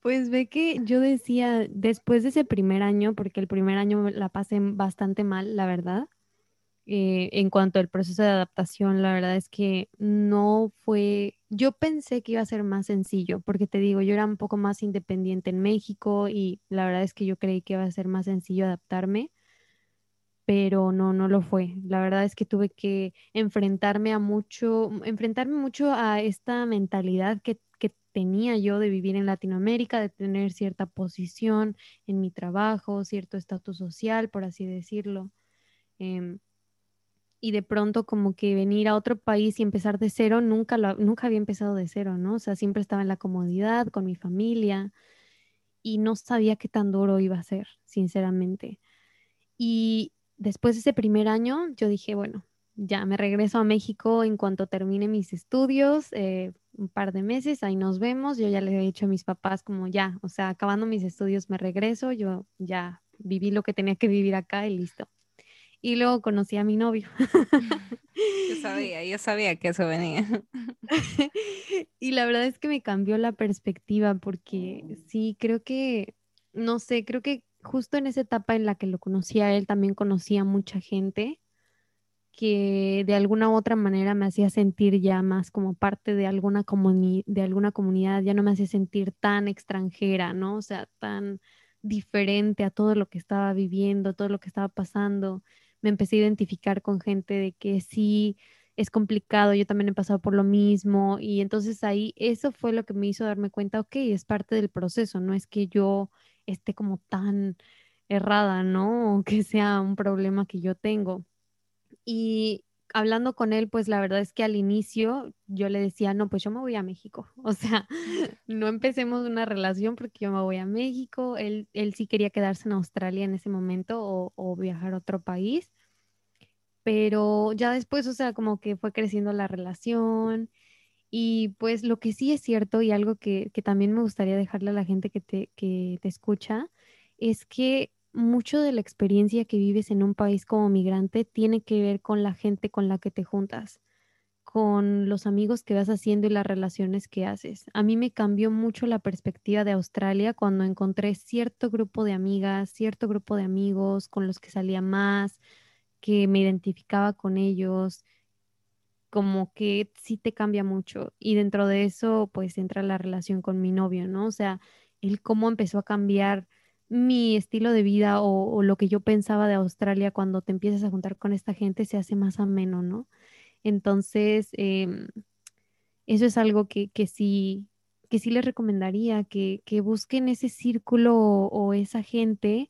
Pues ve que yo decía, después de ese primer año, porque el primer año la pasé bastante mal, la verdad, eh, en cuanto al proceso de adaptación, la verdad es que no fue, yo pensé que iba a ser más sencillo, porque te digo, yo era un poco más independiente en México y la verdad es que yo creí que iba a ser más sencillo adaptarme, pero no, no lo fue. La verdad es que tuve que enfrentarme a mucho, enfrentarme mucho a esta mentalidad que, tenía yo de vivir en Latinoamérica, de tener cierta posición en mi trabajo, cierto estatus social, por así decirlo. Em, y de pronto como que venir a otro país y empezar de cero, nunca, nunca había empezado de cero, ¿no? O sea, siempre estaba en la comodidad con mi familia y no sabía qué tan duro iba a ser, sinceramente. Y después de ese primer año, yo dije, bueno, ya me regreso a México en cuanto termine mis estudios, eh, un par de meses, ahí nos vemos. Yo ya le he dicho a mis papás como ya, o sea, acabando mis estudios me regreso, yo ya viví lo que tenía que vivir acá y listo y luego conocí a mi novio. Yo sabía, yo sabía que eso venía. y la verdad es que me cambió la perspectiva porque sí, creo que, no sé, creo que justo en esa etapa en la que lo conocí a él, también conocía a mucha gente que de alguna u otra manera me hacía sentir ya más como parte de alguna, de alguna comunidad, ya no me hacía sentir tan extranjera, ¿no? O sea, tan diferente a todo lo que estaba viviendo, todo lo que estaba pasando me empecé a identificar con gente de que sí es complicado, yo también he pasado por lo mismo y entonces ahí eso fue lo que me hizo darme cuenta, ok, es parte del proceso, no es que yo esté como tan errada, ¿no? O que sea un problema que yo tengo. Y hablando con él, pues la verdad es que al inicio yo le decía, no, pues yo me voy a México. O sea, no empecemos una relación porque yo me voy a México. Él, él sí quería quedarse en Australia en ese momento o, o, viajar a otro país. Pero ya después, o sea, como que fue creciendo la relación. Y pues lo que sí es cierto y algo que, que también me gustaría dejarle a la gente que te, que te escucha es que mucho de la experiencia que vives en un país como migrante tiene que ver con la gente con la que te juntas, con los amigos que vas haciendo y las relaciones que haces. A mí me cambió mucho la perspectiva de Australia cuando encontré cierto grupo de amigas, cierto grupo de amigos con los que salía más, que me identificaba con ellos, como que sí te cambia mucho. Y dentro de eso, pues entra la relación con mi novio, ¿no? O sea, él cómo empezó a cambiar mi estilo de vida o, lo que yo pensaba de Australia cuando te empiezas a juntar con esta gente se hace más ameno, ¿no? Entonces, em, eso es algo que, que sí, que sí les recomendaría, que, que busquen ese círculo o, esa gente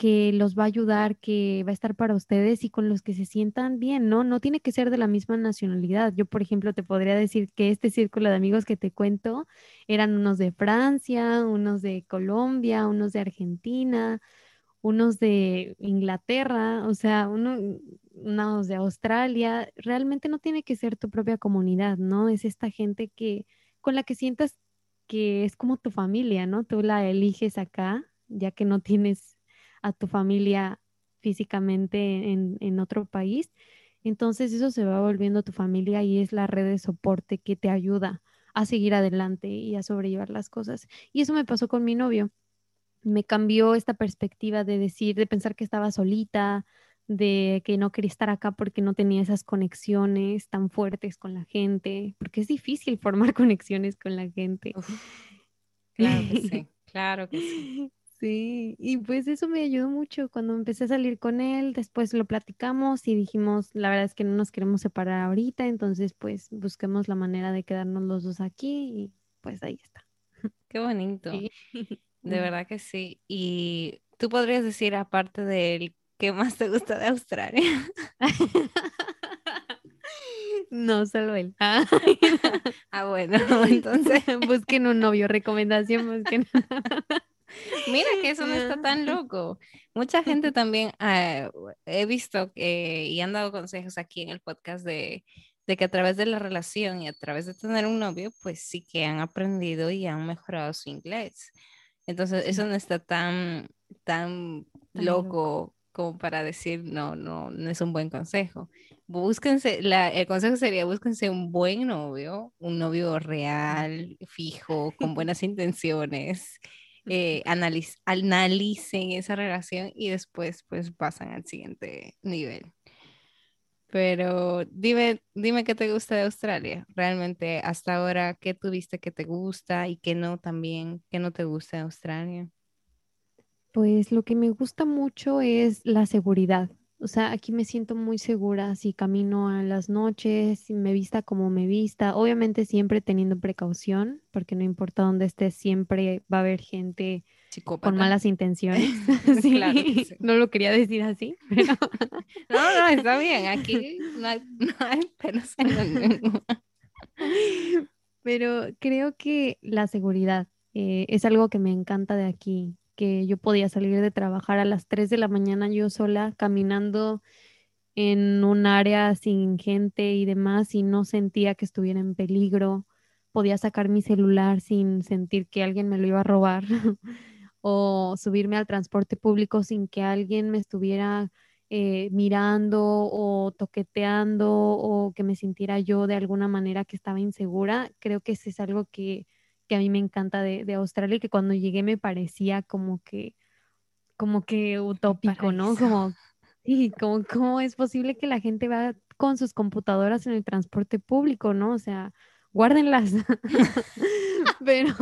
que los va a ayudar, que va a estar para ustedes y con los que se sientan bien, ¿no? No tiene que ser de la misma nacionalidad. Yo, por ejemplo, te podría decir que este círculo de amigos que te cuento eran unos de Francia, unos de Colombia, unos de Argentina, unos de Inglaterra, o sea, unos de Australia. Realmente no tiene que ser tu propia comunidad, ¿no? Es esta gente que con la que sientas que es como tu familia, ¿no? Tú la eliges acá, ya que no tienes a tu familia físicamente en, otro país. Entonces eso se va volviendo tu familia y es la red de soporte que te ayuda a seguir adelante y a sobrellevar las cosas. Y eso me pasó con mi novio. Me cambió esta perspectiva de decir, de pensar que estaba solita, de que no quería estar acá porque no tenía esas conexiones tan fuertes con la gente, porque es difícil formar conexiones con la gente. claro que sí, claro que sí. Sí, y pues eso me ayudó mucho cuando empecé a salir con él, después lo platicamos y dijimos, la verdad es que no nos queremos separar ahorita, entonces pues busquemos la manera de quedarnos los dos aquí y pues ahí está. Qué bonito. De verdad que sí. Y tú podrías decir, aparte del ¿Qué más te gusta de Australia? No, solo él. Ah, bueno, entonces busquen un novio, recomendación, busquen. Mira que eso no está tan loco. Mucha gente también ah, he visto y han dado consejos aquí en el podcast de, de, que a través de la relación y a través de tener un novio, pues sí que han aprendido y han mejorado su inglés. Entonces, eso no está tan, tan, loco como para decir, no, no, no es un buen consejo. Búsquense, la, el consejo sería búsquense un buen novio, un novio real, fijo, con buenas intenciones. Eh, analicen esa relación y después pues pasan al siguiente nivel. Pero dime, dime qué te gusta de Australia. Realmente hasta ahora, ¿qué tuviste que te gusta y qué no también, qué no te gusta de Australia? Pues lo que me gusta mucho es la seguridad. O sea, aquí me siento muy segura si camino a las noches, si me vista como me vista. Obviamente siempre teniendo precaución, porque no importa dónde estés, siempre va a haber gente con malas intenciones. sí, no lo quería decir así, pero... no, no, está bien. Aquí no hay, no hay pero creo que la seguridad eh, es algo que me encanta de aquí que yo podía salir de trabajar a las 3 de la mañana yo sola caminando en un área sin gente y demás y no sentía que estuviera en peligro. Podía sacar mi celular sin sentir que alguien me lo iba a robar o subirme al transporte público sin que alguien me estuviera eh, mirando o toqueteando o que me sintiera yo de alguna manera que estaba insegura. Creo que eso es algo que que a mí me encanta de, de Australia y que cuando llegué me parecía como que, como que utópico, ¿no? Como, sí, como, ¿cómo es posible que la gente va con sus computadoras en el transporte público, ¿no? O sea, guárdenlas. Pero,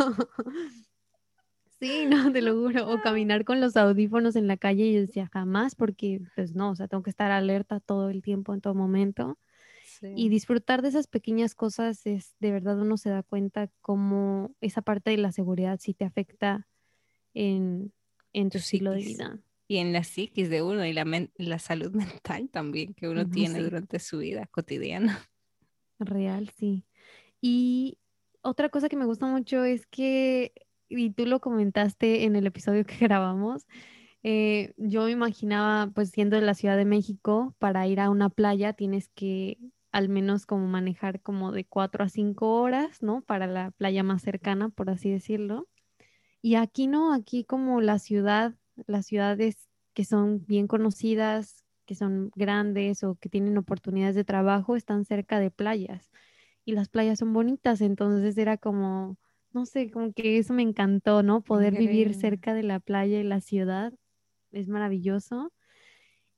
sí, no, te lo juro. O caminar con los audífonos en la calle y yo decía, jamás, porque, pues no, o sea, tengo que estar alerta todo el tiempo, en todo momento. Y disfrutar de esas pequeñas cosas es, de verdad, uno se da cuenta cómo esa parte de la seguridad sí te afecta en, tu estilo de vida. Y en la psiquis de uno y la, la salud mental también que uno tiene durante su vida cotidiana. Real, sí. Y otra cosa que me gusta mucho es que, y tú lo comentaste en el episodio que grabamos, eh, yo me imaginaba, pues siendo de la Ciudad de México, para ir a una playa tienes que al menos como manejar como de cuatro a cinco horas, ¿no? Para la playa más cercana, por así decirlo. Y aquí no, aquí como la ciudad, las ciudades que son bien conocidas, que son grandes o que tienen oportunidades de trabajo, están cerca de playas. Y las playas son bonitas, entonces era como, no sé, como que eso me encantó, ¿no? Poder vivir cerca de la playa y la ciudad es maravilloso.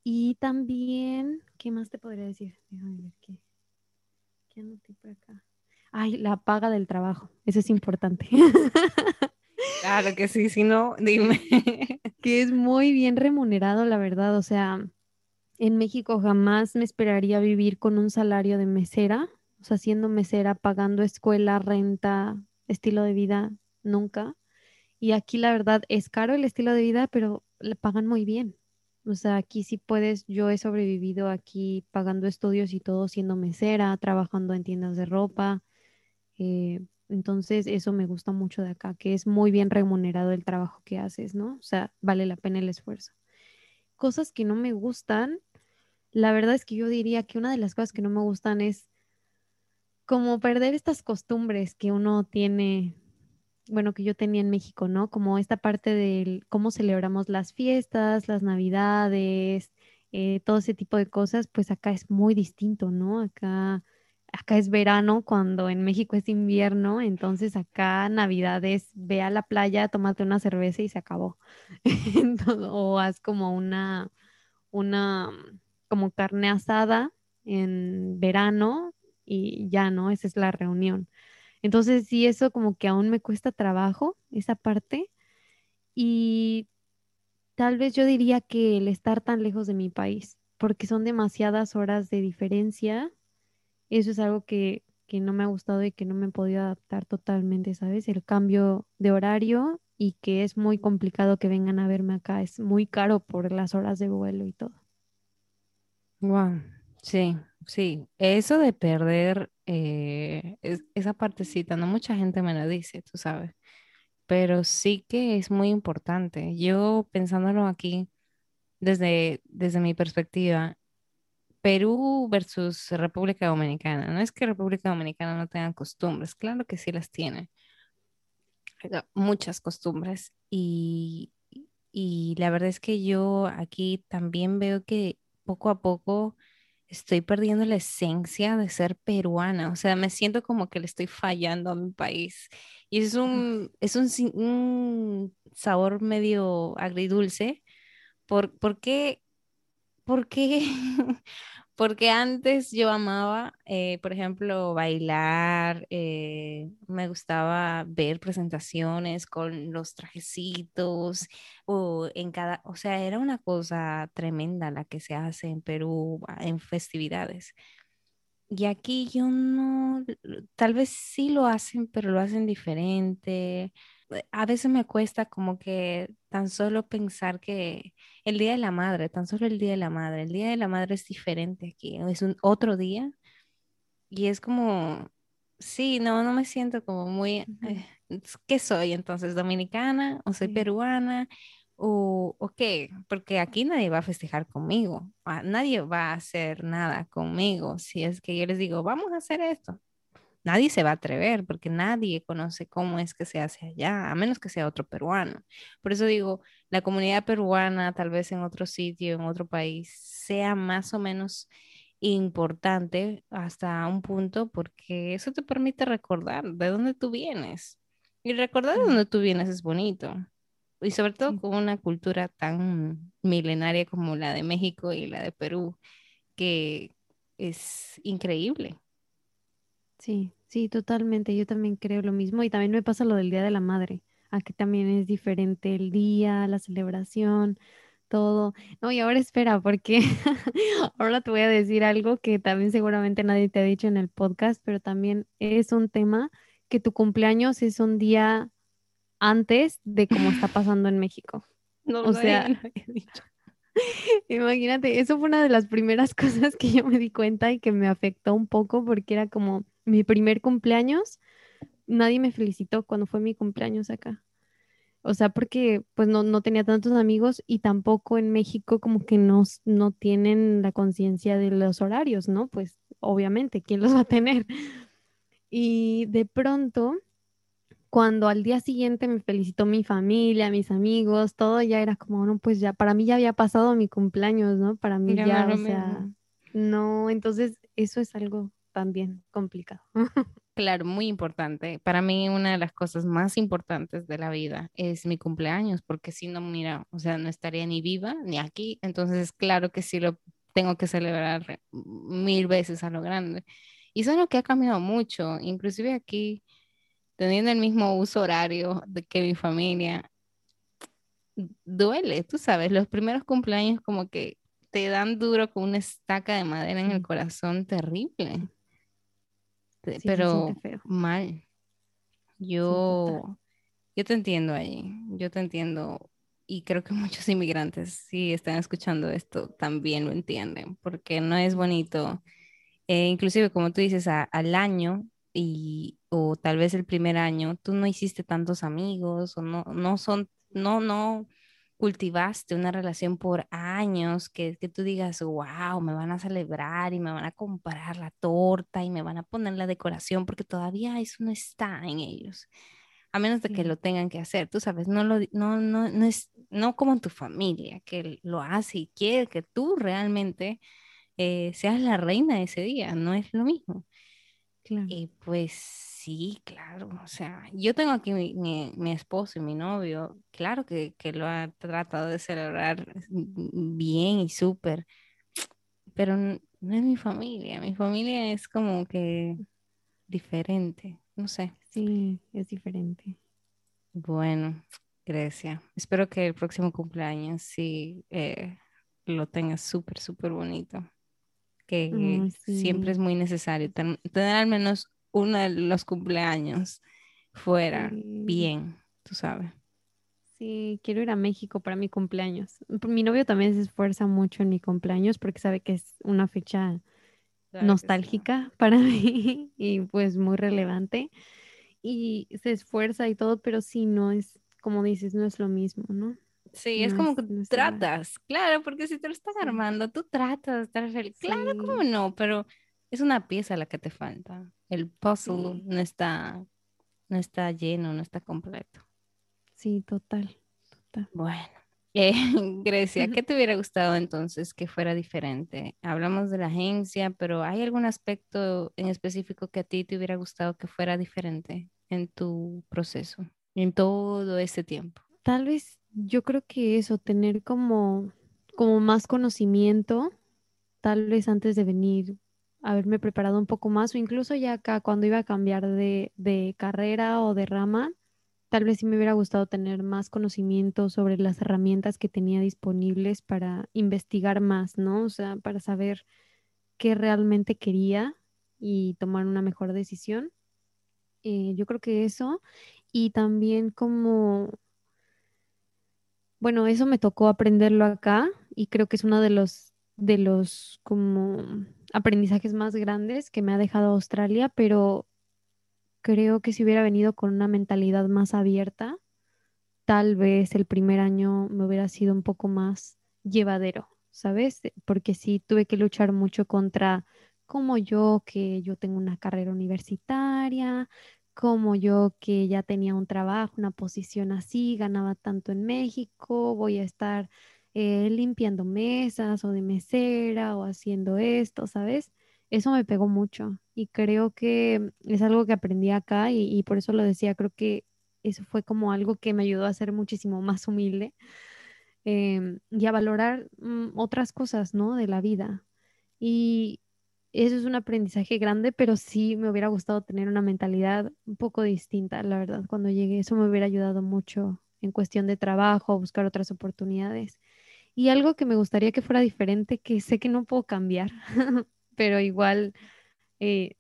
Y también, ¿qué más te podría decir? Déjame ver qué, qué anoté por acá. Ay, la paga del trabajo, eso es importante. Claro que sí, si no, dime. que es muy bien remunerado, la verdad. O sea, en México jamás me esperaría vivir con un salario de mesera, o sea, siendo mesera, pagando escuela, renta, estilo de vida, nunca. Y aquí la verdad es caro el estilo de vida, pero le pagan muy bien. O sea, aquí sí puedes, yo he sobrevivido aquí pagando estudios y todo siendo mesera, trabajando en tiendas de ropa. Eh, entonces, eso me gusta mucho de acá, que es muy bien remunerado el trabajo que haces, ¿no? O sea, vale la pena el esfuerzo. Cosas que no me gustan, la verdad es que yo diría que una de las cosas que no me gustan es como perder estas costumbres que uno tiene bueno, que yo tenía en México, ¿no? Como esta parte del cómo celebramos las fiestas, las navidades, eh, todo ese tipo de cosas, pues acá es muy distinto, ¿no? Acá, acá es verano cuando en México es invierno, entonces acá Navidad es ve a la playa, tómate una cerveza y se acabó. o haz como una, una, como carne asada en verano y ya, ¿no? Esa es la reunión. Entonces, sí, eso como que aún me cuesta trabajo, esa parte. Y tal vez yo diría que el estar tan lejos de mi país, porque son demasiadas horas de diferencia, eso es algo que, que no me ha gustado y que no me he podido adaptar totalmente, ¿sabes? El cambio de horario y que es muy complicado que vengan a verme acá, es muy caro por las horas de vuelo y todo. Wow, sí, sí, eso de perder eh, esa partecita, no mucha gente me lo dice, tú sabes, pero sí que es muy importante. Yo pensándolo aquí desde, desde mi perspectiva, Perú versus República Dominicana, no es que República Dominicana no tenga costumbres, claro que sí las tiene, muchas costumbres y, y la verdad es que yo aquí también veo que poco a poco estoy perdiendo la esencia de ser peruana, o sea, me siento como que le estoy fallando a mi país. Y es un, es un, un sabor medio agridulce. ¿Por, por qué? ¿Por qué? Porque antes yo amaba, eh, por ejemplo, bailar, eh, me gustaba ver presentaciones con los trajecitos, o en cada, o sea, era una cosa tremenda la que se hace en Perú ah, en festividades. Y aquí yo no, tal vez sí lo hacen, pero lo hacen diferente a veces me cuesta como que tan solo pensar que el Día de la Madre, tan solo el Día de la Madre, el Día de la Madre es diferente aquí, es un otro día y es como, sí, no, no me siento como muy, eh, ¿qué soy entonces? ¿Dominicana o soy peruana? ¿O, ¿O qué? Porque aquí nadie va a festejar conmigo, ah, nadie va a hacer nada conmigo si es que yo les digo, vamos a hacer esto nadie se va a atrever porque nadie conoce cómo es que se hace allá, a menos que sea otro peruano. Por eso digo, la comunidad peruana tal vez en otro sitio, en otro país, sea más o menos importante hasta un punto porque eso te permite recordar de dónde tú vienes. Y recordar de dónde tú vienes es bonito. Y sobre todo con una cultura tan milenaria como la de México y la de Perú, que es increíble. Sí, sí, totalmente. Yo también creo lo mismo y también me pasa lo del Día de la Madre. Aquí también es diferente el día, la celebración, todo. No, y ahora espera, porque ahora te voy a decir algo que también seguramente nadie te ha dicho en el podcast, pero también es un tema que tu cumpleaños es un día antes de cómo está pasando en México. No, o sea, no había dicho. imagínate, eso fue una de las primeras cosas que yo me di cuenta y que me afectó un poco porque era como mi primer cumpleaños, nadie me felicitó cuando fue mi cumpleaños acá. O sea, porque pues no, no tenía tantos amigos y tampoco en México como que no, no tienen la conciencia de los horarios, ¿no? Pues obviamente, ¿quién los va a tener? Y de pronto, cuando al día siguiente me felicitó mi familia, mis amigos, todo ya era como, no, pues ya, para mí ya había pasado mi cumpleaños, ¿no? Para mí ya, o sea, no, entonces eso es algo también complicado. Claro, muy importante. Para mí una de las cosas más importantes de la vida es mi cumpleaños, porque si no, mira, o sea, no estaría ni viva ni aquí. Entonces, claro que sí lo tengo que celebrar mil veces a lo grande. Y eso es lo que ha cambiado mucho, inclusive aquí, teniendo el mismo uso horario de que mi familia, duele, tú sabes, los primeros cumpleaños como que te dan duro con una estaca de madera en el corazón terrible. Pero mal. Yo, yo te entiendo ahí, yo te entiendo. Y creo que muchos inmigrantes si están escuchando esto también lo entienden, porque no es bonito, eh, inclusive como tú dices, al año y o tal vez el primer año, tú no hiciste tantos amigos o no, no son, no, no cultivaste una relación por años, que, que tú digas, wow, me van a celebrar y me van a comprar la torta y me van a poner la decoración, porque todavía eso no está en ellos, a menos de que lo tengan que hacer, tú sabes, no, lo, no, no, no es, no como en tu familia, que lo hace y quiere que tú realmente eh, seas la reina de ese día, no es lo mismo. Y pues sí, claro, o sea, yo tengo aquí mi, mi, esposo y mi novio, claro que, que, lo ha tratado de celebrar bien y súper, pero no, es mi familia, mi familia es como que diferente, no sé. Sí, es diferente. Bueno, Grecia, espero que el próximo cumpleaños sí eh, lo tengas súper, súper bonito que siempre es muy necesario tener al menos uno de los cumpleaños fuera bien, tú sabes. Sí, quiero ir a México para mi cumpleaños. Mi novio también se esfuerza mucho en mi cumpleaños porque sabe que es una fecha nostálgica para mí y pues muy relevante. Y se esfuerza y todo, pero sí, no es, como dices, no es lo mismo, ¿no? Sí, es como que tratas, claro, porque si te lo están armando, tú tratas de estar feliz. Claro, cómo no, pero es una pieza la que te falta. El puzzle no está, no está lleno, no está completo. Sí, total, total. Bueno, eh, Grecia, ¿qué te hubiera gustado entonces que fuera diferente? Hablamos de la agencia, pero ¿hay algún aspecto en específico que a ti te hubiera gustado que fuera diferente en tu proceso, en todo ese tiempo? Tal vez yo creo que eso, tener como, como más conocimiento, tal vez antes de venir, haberme preparado un poco más, o incluso ya acá cuando iba a cambiar de, de carrera o de rama, tal vez sí me hubiera gustado tener más conocimiento sobre las herramientas que tenía disponibles para investigar más, ¿no? O sea, para saber qué realmente quería y tomar una mejor decisión. Eh, yo creo que eso. Y también como bueno, eso me tocó aprenderlo acá y creo que es uno de los, de los como aprendizajes más grandes que me ha dejado Australia, pero creo que si hubiera venido con una mentalidad más abierta, tal vez el primer año me hubiera sido un poco más llevadero, ¿sabes? Porque sí tuve que luchar mucho contra como yo, que yo tengo una carrera universitaria, como yo que ya tenía un trabajo, una posición así, ganaba tanto en México, voy a estar eh, limpiando mesas o de mesera o haciendo esto, ¿sabes? Eso me pegó mucho y creo que es algo que aprendí acá y, por eso lo decía, creo que eso fue como algo que me ayudó a ser muchísimo más humilde em, y a valorar mm, otras cosas, ¿no? De la vida. Y, eso es un aprendizaje grande, pero sí me hubiera gustado tener una mentalidad un poco distinta, la verdad, cuando llegué. Eso me hubiera ayudado mucho en cuestión de trabajo, buscar otras oportunidades. Y algo que me gustaría que fuera diferente, que sé que no puedo cambiar, pero igual eh,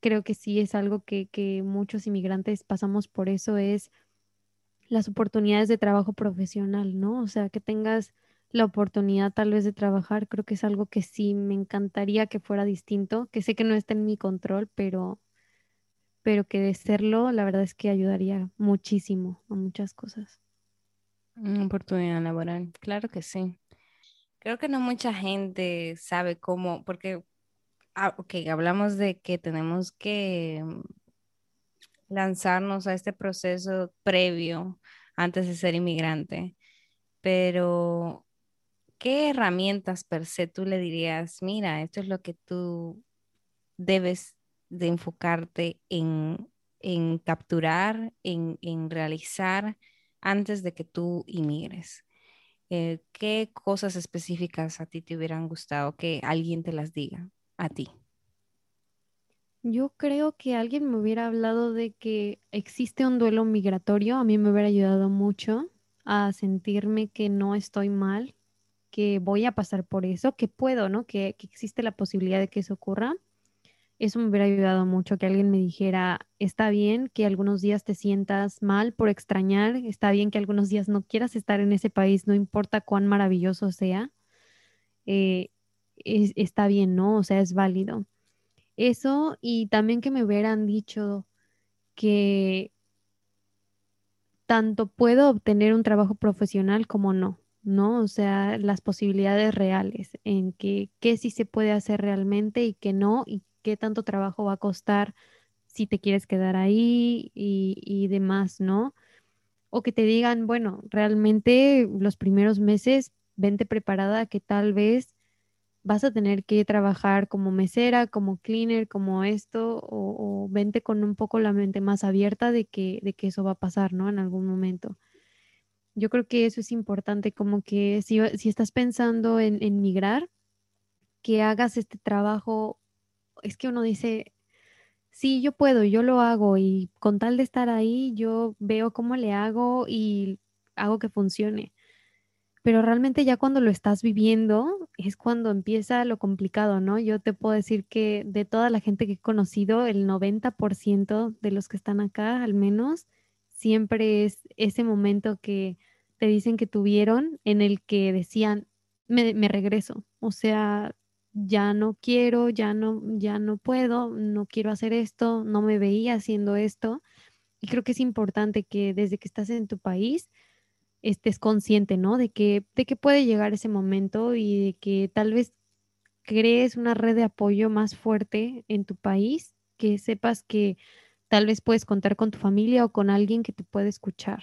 creo que sí es algo que, que muchos inmigrantes pasamos por eso, es las oportunidades de trabajo profesional, ¿no? O sea, que tengas la oportunidad tal vez de trabajar, creo que es algo que sí me encantaría que fuera distinto, que sé que no está en mi control, pero, pero que de serlo, la verdad es que ayudaría muchísimo a muchas cosas. Una oportunidad laboral, claro que sí. Creo que no mucha gente sabe cómo, porque, ah, hablamos de que tenemos que lanzarnos a este proceso previo antes de ser inmigrante, pero ¿qué herramientas per se tú le dirías, mira, esto es lo que tú debes de enfocarte en, en capturar, en, en realizar antes de que tú inmigres. Eh, ¿Qué cosas específicas a ti te hubieran gustado que alguien te las diga a ti? Yo creo que alguien me hubiera hablado de que existe un duelo migratorio, a mí me hubiera ayudado mucho a sentirme que no estoy mal, que voy a pasar por eso, que puedo, ¿no? Que, que existe la posibilidad de que eso ocurra. Eso me hubiera ayudado mucho, que alguien me dijera, está bien que algunos días te sientas mal por extrañar, está bien que algunos días no quieras estar en ese país, no importa cuán maravilloso sea, eh, está bien, ¿no? O sea, es válido. Eso y también que me hubieran dicho que tanto puedo obtener un trabajo profesional como no, ¿no? O sea, las posibilidades reales en que qué sí se puede hacer realmente y qué no, y qué tanto trabajo va a costar si te quieres quedar ahí y, y demás, ¿no? O que te digan, bueno, realmente los primeros meses, vente preparada que tal vez vas a tener que trabajar como mesera, como cleaner, como esto, o, vente con un poco la mente más abierta de que, de que eso va a pasar, ¿no? En algún momento. Yo creo que eso es importante, como que si, si estás pensando en, en migrar, que hagas este trabajo, es que uno dice, sí, yo puedo, yo lo hago y con tal de estar ahí, yo veo cómo le hago y hago que funcione pero realmente ya cuando lo estás viviendo es cuando empieza lo complicado, ¿no? Yo te puedo decir que de toda la gente que he conocido, el 90% de los que están acá, al menos, siempre es ese momento que te dicen que tuvieron en el que decían, me, me regreso, o sea, ya no quiero, ya no, ya no puedo, no quiero hacer esto, no me veía haciendo esto. Y creo que es importante que desde que estás en tu país, estés consciente, ¿no? De que, de que puede llegar ese momento y de que tal vez crees una red de apoyo más fuerte en tu país, que sepas que tal vez puedes contar con tu familia o con alguien que te puede escuchar.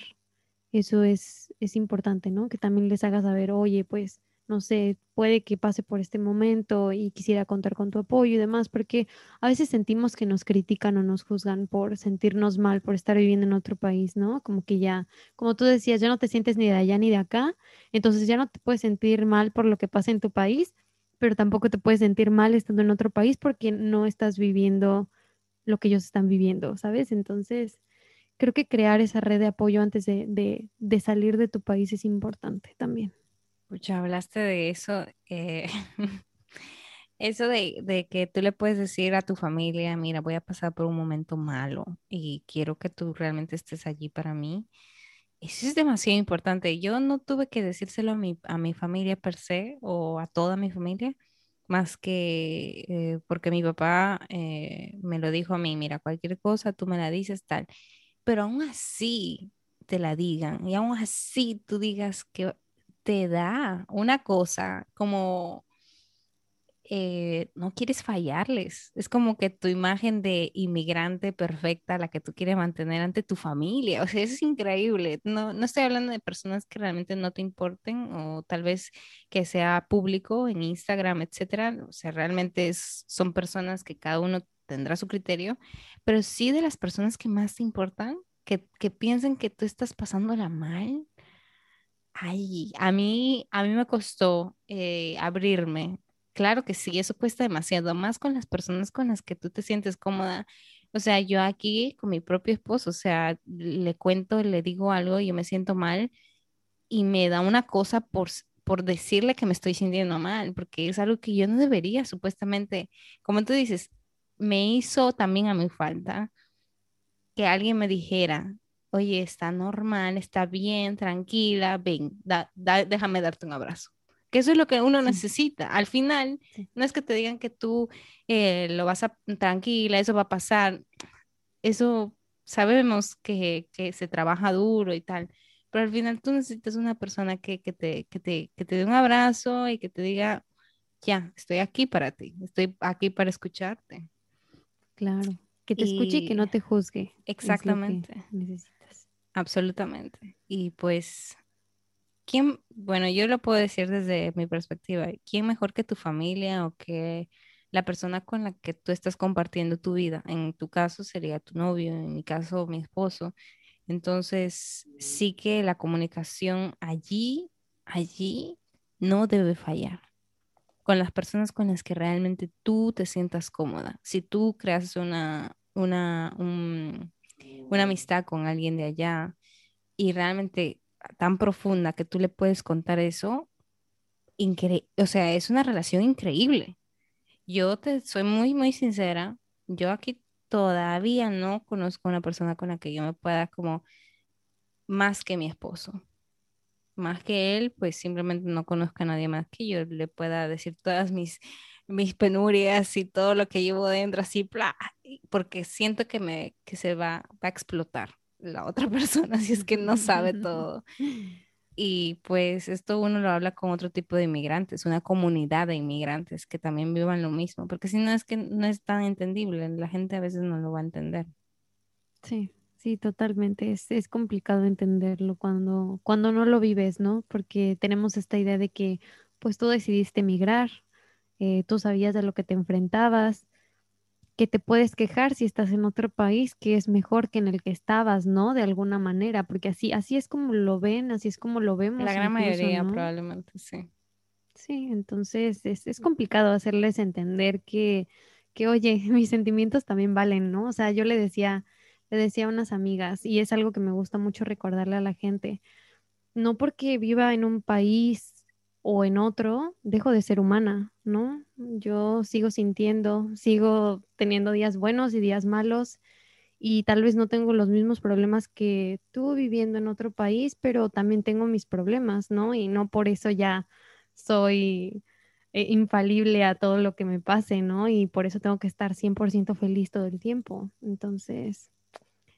Eso es, es importante, ¿no? Que también les hagas saber, oye, pues no sé, puede que pase por este momento y quisiera contar con tu apoyo y demás, porque a veces sentimos que nos critican o nos juzgan por sentirnos mal, por estar viviendo en otro país, ¿no? Como que ya, como tú decías, ya no te sientes ni de allá ni de acá, entonces ya no te puedes sentir mal por lo que pasa en tu país, pero tampoco te puedes sentir mal estando en otro país porque no estás viviendo lo que ellos están viviendo, ¿sabes? Entonces, creo que crear esa red de apoyo antes de, de, de salir de tu país es importante también. Ya hablaste de eso, eh, eso de, que tú le puedes decir a tu familia, mira, voy a pasar por un momento malo y quiero que tú realmente estés allí para mí. Eso es demasiado importante. Yo no tuve que decírselo a mi, a mi familia per se o a toda mi familia, más que eh, porque mi papá eh, me lo dijo a mí, mira, cualquier cosa tú me la dices tal. Pero aún así te la digan y aún así tú digas que te da una cosa como eh, no quieres fallarles. Es como que tu imagen de inmigrante perfecta, la que tú quieres mantener ante tu familia. O sea, eso es increíble. No, no estoy hablando de personas que realmente no te importen o tal vez que sea público en Instagram, etcétera. O sea, realmente son personas que cada uno tendrá su criterio, pero sí de las personas que más te importan, que, que piensen que tú estás pasándola mal Ay, a mí, a mí me costó eh, abrirme. Claro que sí, eso cuesta demasiado, más con las personas con las que tú te sientes cómoda. O sea, yo aquí con mi propio esposo, o sea, le cuento, le digo algo, yo me siento mal y me da una cosa por, por decirle que me estoy sintiendo mal, porque es algo que yo no debería, supuestamente. Como tú dices, me hizo también a mi falta que alguien me dijera, oye, está normal, está bien, tranquila, ven, déjame darte un abrazo. Que eso es lo que uno necesita. Al final, no es que te digan que tú eh, lo vas a, tranquila, eso va a pasar. Eso sabemos que, se trabaja duro y tal, pero al final tú necesitas una persona que, te, que, te, que te dé un abrazo y que te diga, ya, estoy aquí para ti, estoy aquí para escucharte. Claro, que te escuche y que no te juzgue. Exactamente. Absolutamente. Y pues, ¿quién, bueno, yo lo puedo decir desde mi perspectiva, ¿quién mejor que tu familia o que la persona con la que tú estás compartiendo tu vida. En tu caso sería tu novio, en mi caso mi esposo. Entonces, sí que la comunicación allí, allí no debe fallar con las personas con las que realmente tú te sientas cómoda. Si tú creas una, una, una amistad con alguien de allá y realmente tan profunda que tú le puedes contar eso, o sea, es una relación increíble. Yo te soy muy, muy sincera. Yo aquí todavía no conozco una persona con la que yo me pueda como más que mi esposo. Más que él, pues simplemente no conozco a nadie más que yo le pueda decir todas mis, mis penurias y todo lo que llevo dentro, así, porque siento que, me, que se va, va a explotar la otra persona si es que no sabe todo. Y pues esto uno lo habla con otro tipo de inmigrantes, una comunidad de inmigrantes que también vivan lo mismo, porque si no es que no es tan entendible, la gente a veces no lo va a entender. Sí, sí, totalmente. Es, es complicado entenderlo cuando, cuando no lo vives, ¿no? Porque tenemos esta idea de que pues tú decidiste emigrar, eh, tú sabías de lo que te enfrentabas, que te puedes quejar si estás en otro país que es mejor que en el que estabas, ¿no? De alguna manera, porque así, así es como lo ven, así es como lo vemos. La gran mayoría probablemente, sí. Sí, entonces es, es complicado hacerles entender que, que, oye, mis sentimientos también valen, ¿no? O sea, yo le decía, le decía a unas amigas, y es algo que me gusta mucho recordarle a la gente, no porque viva en un país o en otro, dejo de ser humana, ¿no? Yo sigo sintiendo, sigo teniendo días buenos y días malos y tal vez no tengo los mismos problemas que tú viviendo en otro país, pero también tengo mis problemas, ¿no? Y no por eso ya soy eh, infalible a todo lo que me pase, ¿no? Y por eso tengo que estar 100% feliz todo el tiempo. Entonces,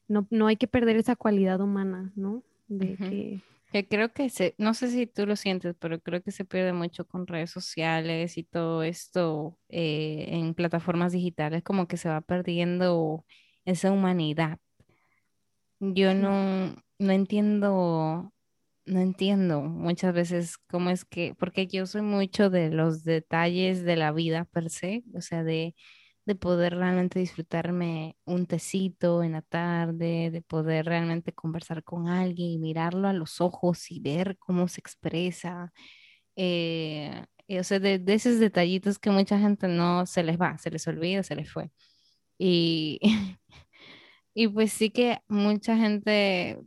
no, no hay que perder esa cualidad humana, ¿no? De que que creo que se, no sé si tú lo sientes, pero creo que se pierde mucho con redes sociales y todo esto eh, en plataformas digitales, como que se va perdiendo esa humanidad. Yo no, no entiendo, no entiendo muchas veces cómo es que, porque yo soy mucho de los detalles de la vida per se, o sea, de de poder realmente disfrutarme un tecito en la tarde, de poder realmente conversar con alguien y mirarlo a los ojos y ver cómo se expresa. Eh, o sea, de, esos detallitos que mucha gente no se les va, se les olvida, se les fue. Y, y pues sí que mucha gente,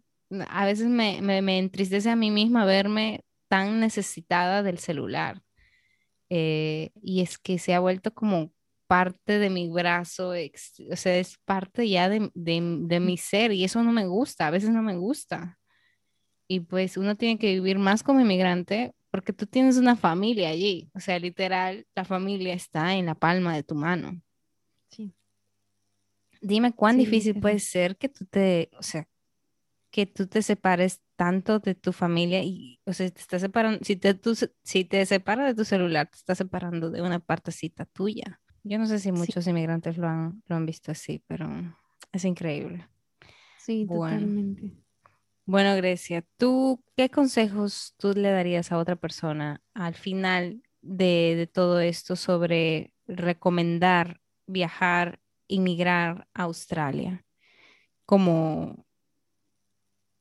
a veces me, me, entristece a mí misma verme tan necesitada del celular. Eh, y es que se ha vuelto como parte de mi brazo, o sea, es parte ya de, de, mi ser y eso no me gusta, a veces no me gusta. Y pues uno tiene que vivir más como inmigrante porque tú tienes una familia allí, o sea, literal, la familia está en la palma de tu mano. Sí. Dime cuán difícil puede ser que tú te, o sea, que tú te separes tanto de tu familia y, o sea, te estás separando, si te, tú, si te separas de tu celular, te estás separando de una partecita tuya. Yo no sé si muchos inmigrantes lo han, lo han visto así, pero es increíble. Sí, totalmente. Bueno, Grecia, ¿tú qué consejos tú le darías a otra persona al final de, de todo esto sobre recomendar viajar, inmigrar a Australia? Como,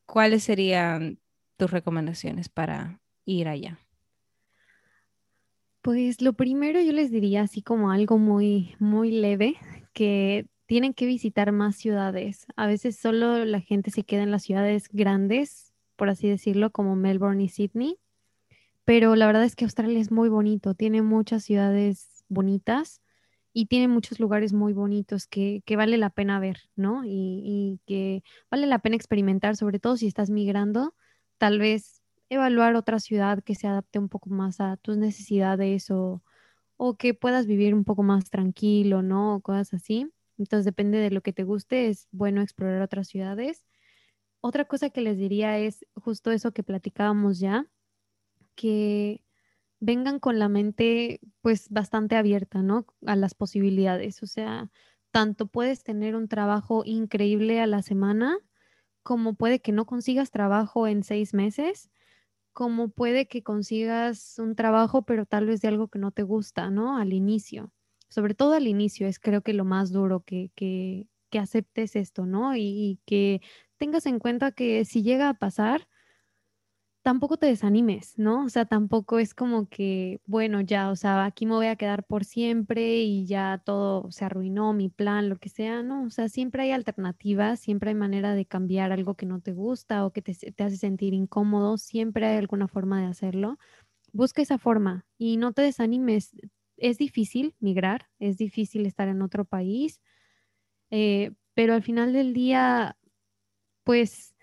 ¿cuáles serían tus recomendaciones para ir allá? Pues lo primero yo les diría así como algo muy, muy leve, que tienen que visitar más ciudades. A veces solo la gente se queda en las ciudades grandes, por así decirlo, como Melbourne y Sydney. Pero la verdad es que Australia es muy bonito, tiene muchas ciudades bonitas y tiene muchos lugares muy bonitos que, que vale la pena ver, ¿no? Y, y que vale la pena experimentar, sobre todo si estás migrando. Tal vez evaluar otra ciudad que se adapte un poco más a tus necesidades o, o que puedas vivir un poco más tranquilo, ¿no? O cosas así. Entonces depende de lo que te guste, es bueno explorar otras ciudades. Otra cosa que les diría es justo eso que platicábamos ya, que vengan con la mente pues bastante abierta, ¿no? A las posibilidades. O sea, tanto puedes tener un trabajo increíble a la semana, como puede que no consigas trabajo en seis meses, como puede que consigas un trabajo, pero tal vez de algo que no te gusta, ¿no? Al inicio. sobre todo al inicio, es creo que lo más duro que, que, que aceptes esto, ¿no? y, que tengas en cuenta que si llega a pasar, tampoco te desanimes, ¿no? O sea, tampoco es como que, bueno, ya, o sea, aquí me voy a quedar por siempre y ya todo se arruinó, mi plan, lo que sea, ¿no? O sea, siempre hay alternativas, siempre hay manera de cambiar algo que no te gusta o que te, hace sentir incómodo, siempre hay alguna forma de hacerlo. Busca esa forma y no te desanimes. Es difícil migrar, es difícil estar en otro país, eh, pero al final del día, pues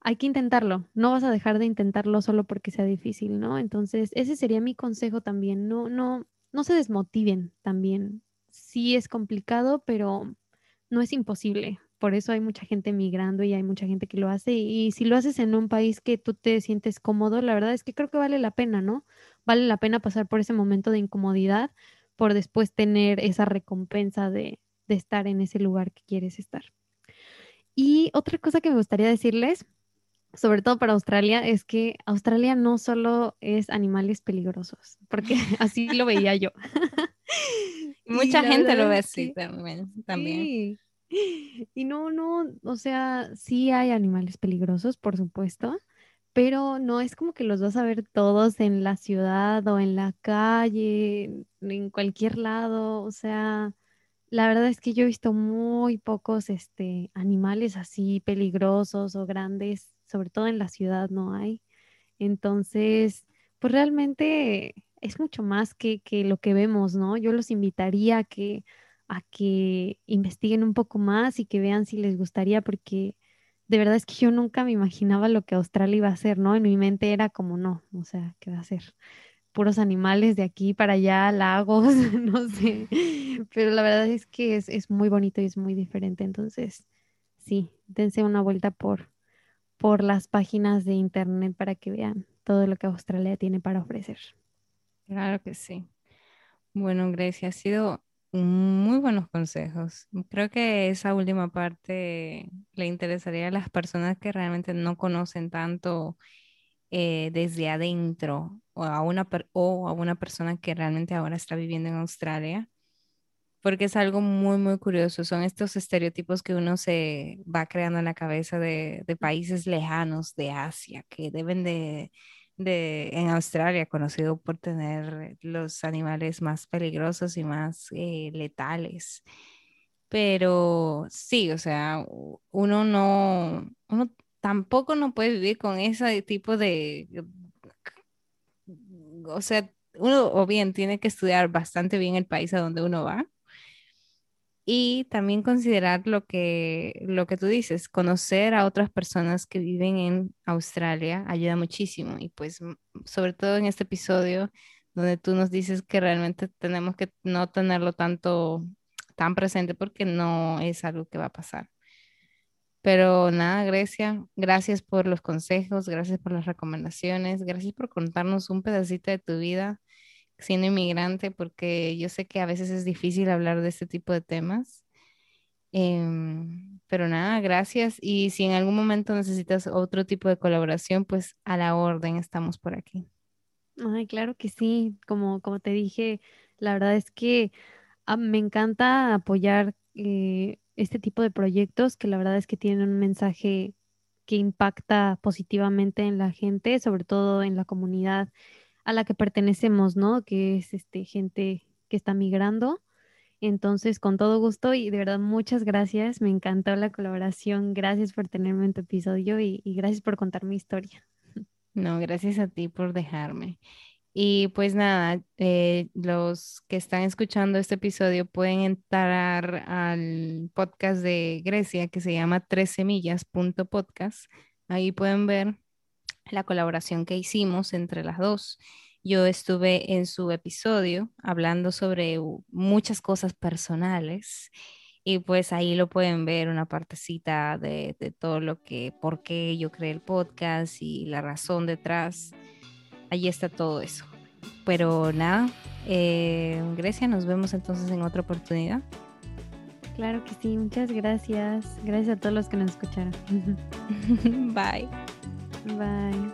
hay que intentarlo, no vas a dejar de intentarlo solo porque sea difícil, ¿no? Entonces, ese sería mi consejo también, no, no, no se desmotiven también. Sí es complicado, pero no es imposible. Por eso hay mucha gente migrando y hay mucha gente que lo hace. Y si lo haces en un país que tú te sientes cómodo, la verdad es que creo que vale la pena, ¿no? Vale la pena pasar por ese momento de incomodidad por después tener esa recompensa de, de estar en ese lugar que quieres estar. Y otra cosa que me gustaría decirles sobre todo para Australia, es que Australia no solo es animales peligrosos, porque así lo veía yo. Mucha gente lo ve así también. también. Y no, no, o sea, sí hay animales peligrosos, por supuesto, pero no es como que los vas a ver todos en la ciudad o en la calle, en cualquier lado, o sea, la verdad es que yo he visto muy pocos este, animales así peligrosos o grandes sobre todo en la ciudad no hay. Entonces, pues realmente es mucho más que, lo que vemos, ¿no? Yo los invitaría a que, a que investiguen un poco más y que vean si les gustaría, porque de verdad es que yo nunca me imaginaba lo que Australia iba a hacer, ¿no? En mi mente era como, no, o sea, ¿qué va a ser? Puros animales de aquí para allá, lagos, no sé. Pero la verdad es que es, es muy bonito y es muy diferente. Entonces, sí, dense una vuelta por, por las páginas de internet para que vean todo lo que Australia tiene para ofrecer. Claro que sí. Bueno, Grecia, ha sido muy buenos consejos. Creo que esa última parte le interesaría a las personas que realmente no conocen tanto eh, desde adentro o a, una o a una persona que realmente ahora está viviendo en Australia porque es algo muy, muy curioso. Son estos estereotipos que uno se va creando en la cabeza de, países lejanos de Asia, que deben de, de, en Australia, conocido por tener los animales más peligrosos y más eh, letales. Pero sí, o sea, uno no, uno tampoco no puede vivir con ese tipo de, o sea, uno o bien tiene que estudiar bastante bien el país a donde uno va y también considerar lo que, lo que tú dices, conocer a otras personas que viven en Australia ayuda muchísimo. Y pues sobre todo en este episodio donde tú nos dices que realmente tenemos que no tenerlo tanto tan presente porque no es algo que va a pasar. Pero nada, Grecia, gracias por los consejos, gracias por las recomendaciones, gracias por contarnos un pedacito de tu vida siendo inmigrante, porque yo sé que a veces es difícil hablar de este tipo de temas. Em, pero nada, gracias. Y si en algún momento necesitas otro tipo de colaboración, pues a la orden estamos por aquí. Ay, claro que sí. Como, como te dije, la verdad es que ah, me encanta apoyar eh, este tipo de proyectos que la verdad es que tienen un mensaje que impacta positivamente en la gente, sobre todo en la comunidad a la que pertenecemos, ¿no? Que es este, gente que está migrando. Entonces, con todo gusto y de verdad muchas gracias. Me encantó la colaboración. Gracias por tenerme en tu episodio y, gracias por contar mi historia. No, gracias a ti por dejarme. Y pues nada, eh, los que están escuchando este episodio pueden entrar al podcast de Grecia que se llama tres semillas.podcast. Ahí pueden ver la colaboración que hicimos entre las dos. Yo estuve en su episodio hablando sobre muchas cosas personales y pues ahí lo pueden ver una partecita de, todo lo que, por qué yo creé el podcast y la razón detrás. Allí está todo eso. Pero nada, eh, Grecia, nos vemos entonces en otra oportunidad. Claro que sí, muchas gracias. Gracias a todos los que nos escucharon. Bye. Bye.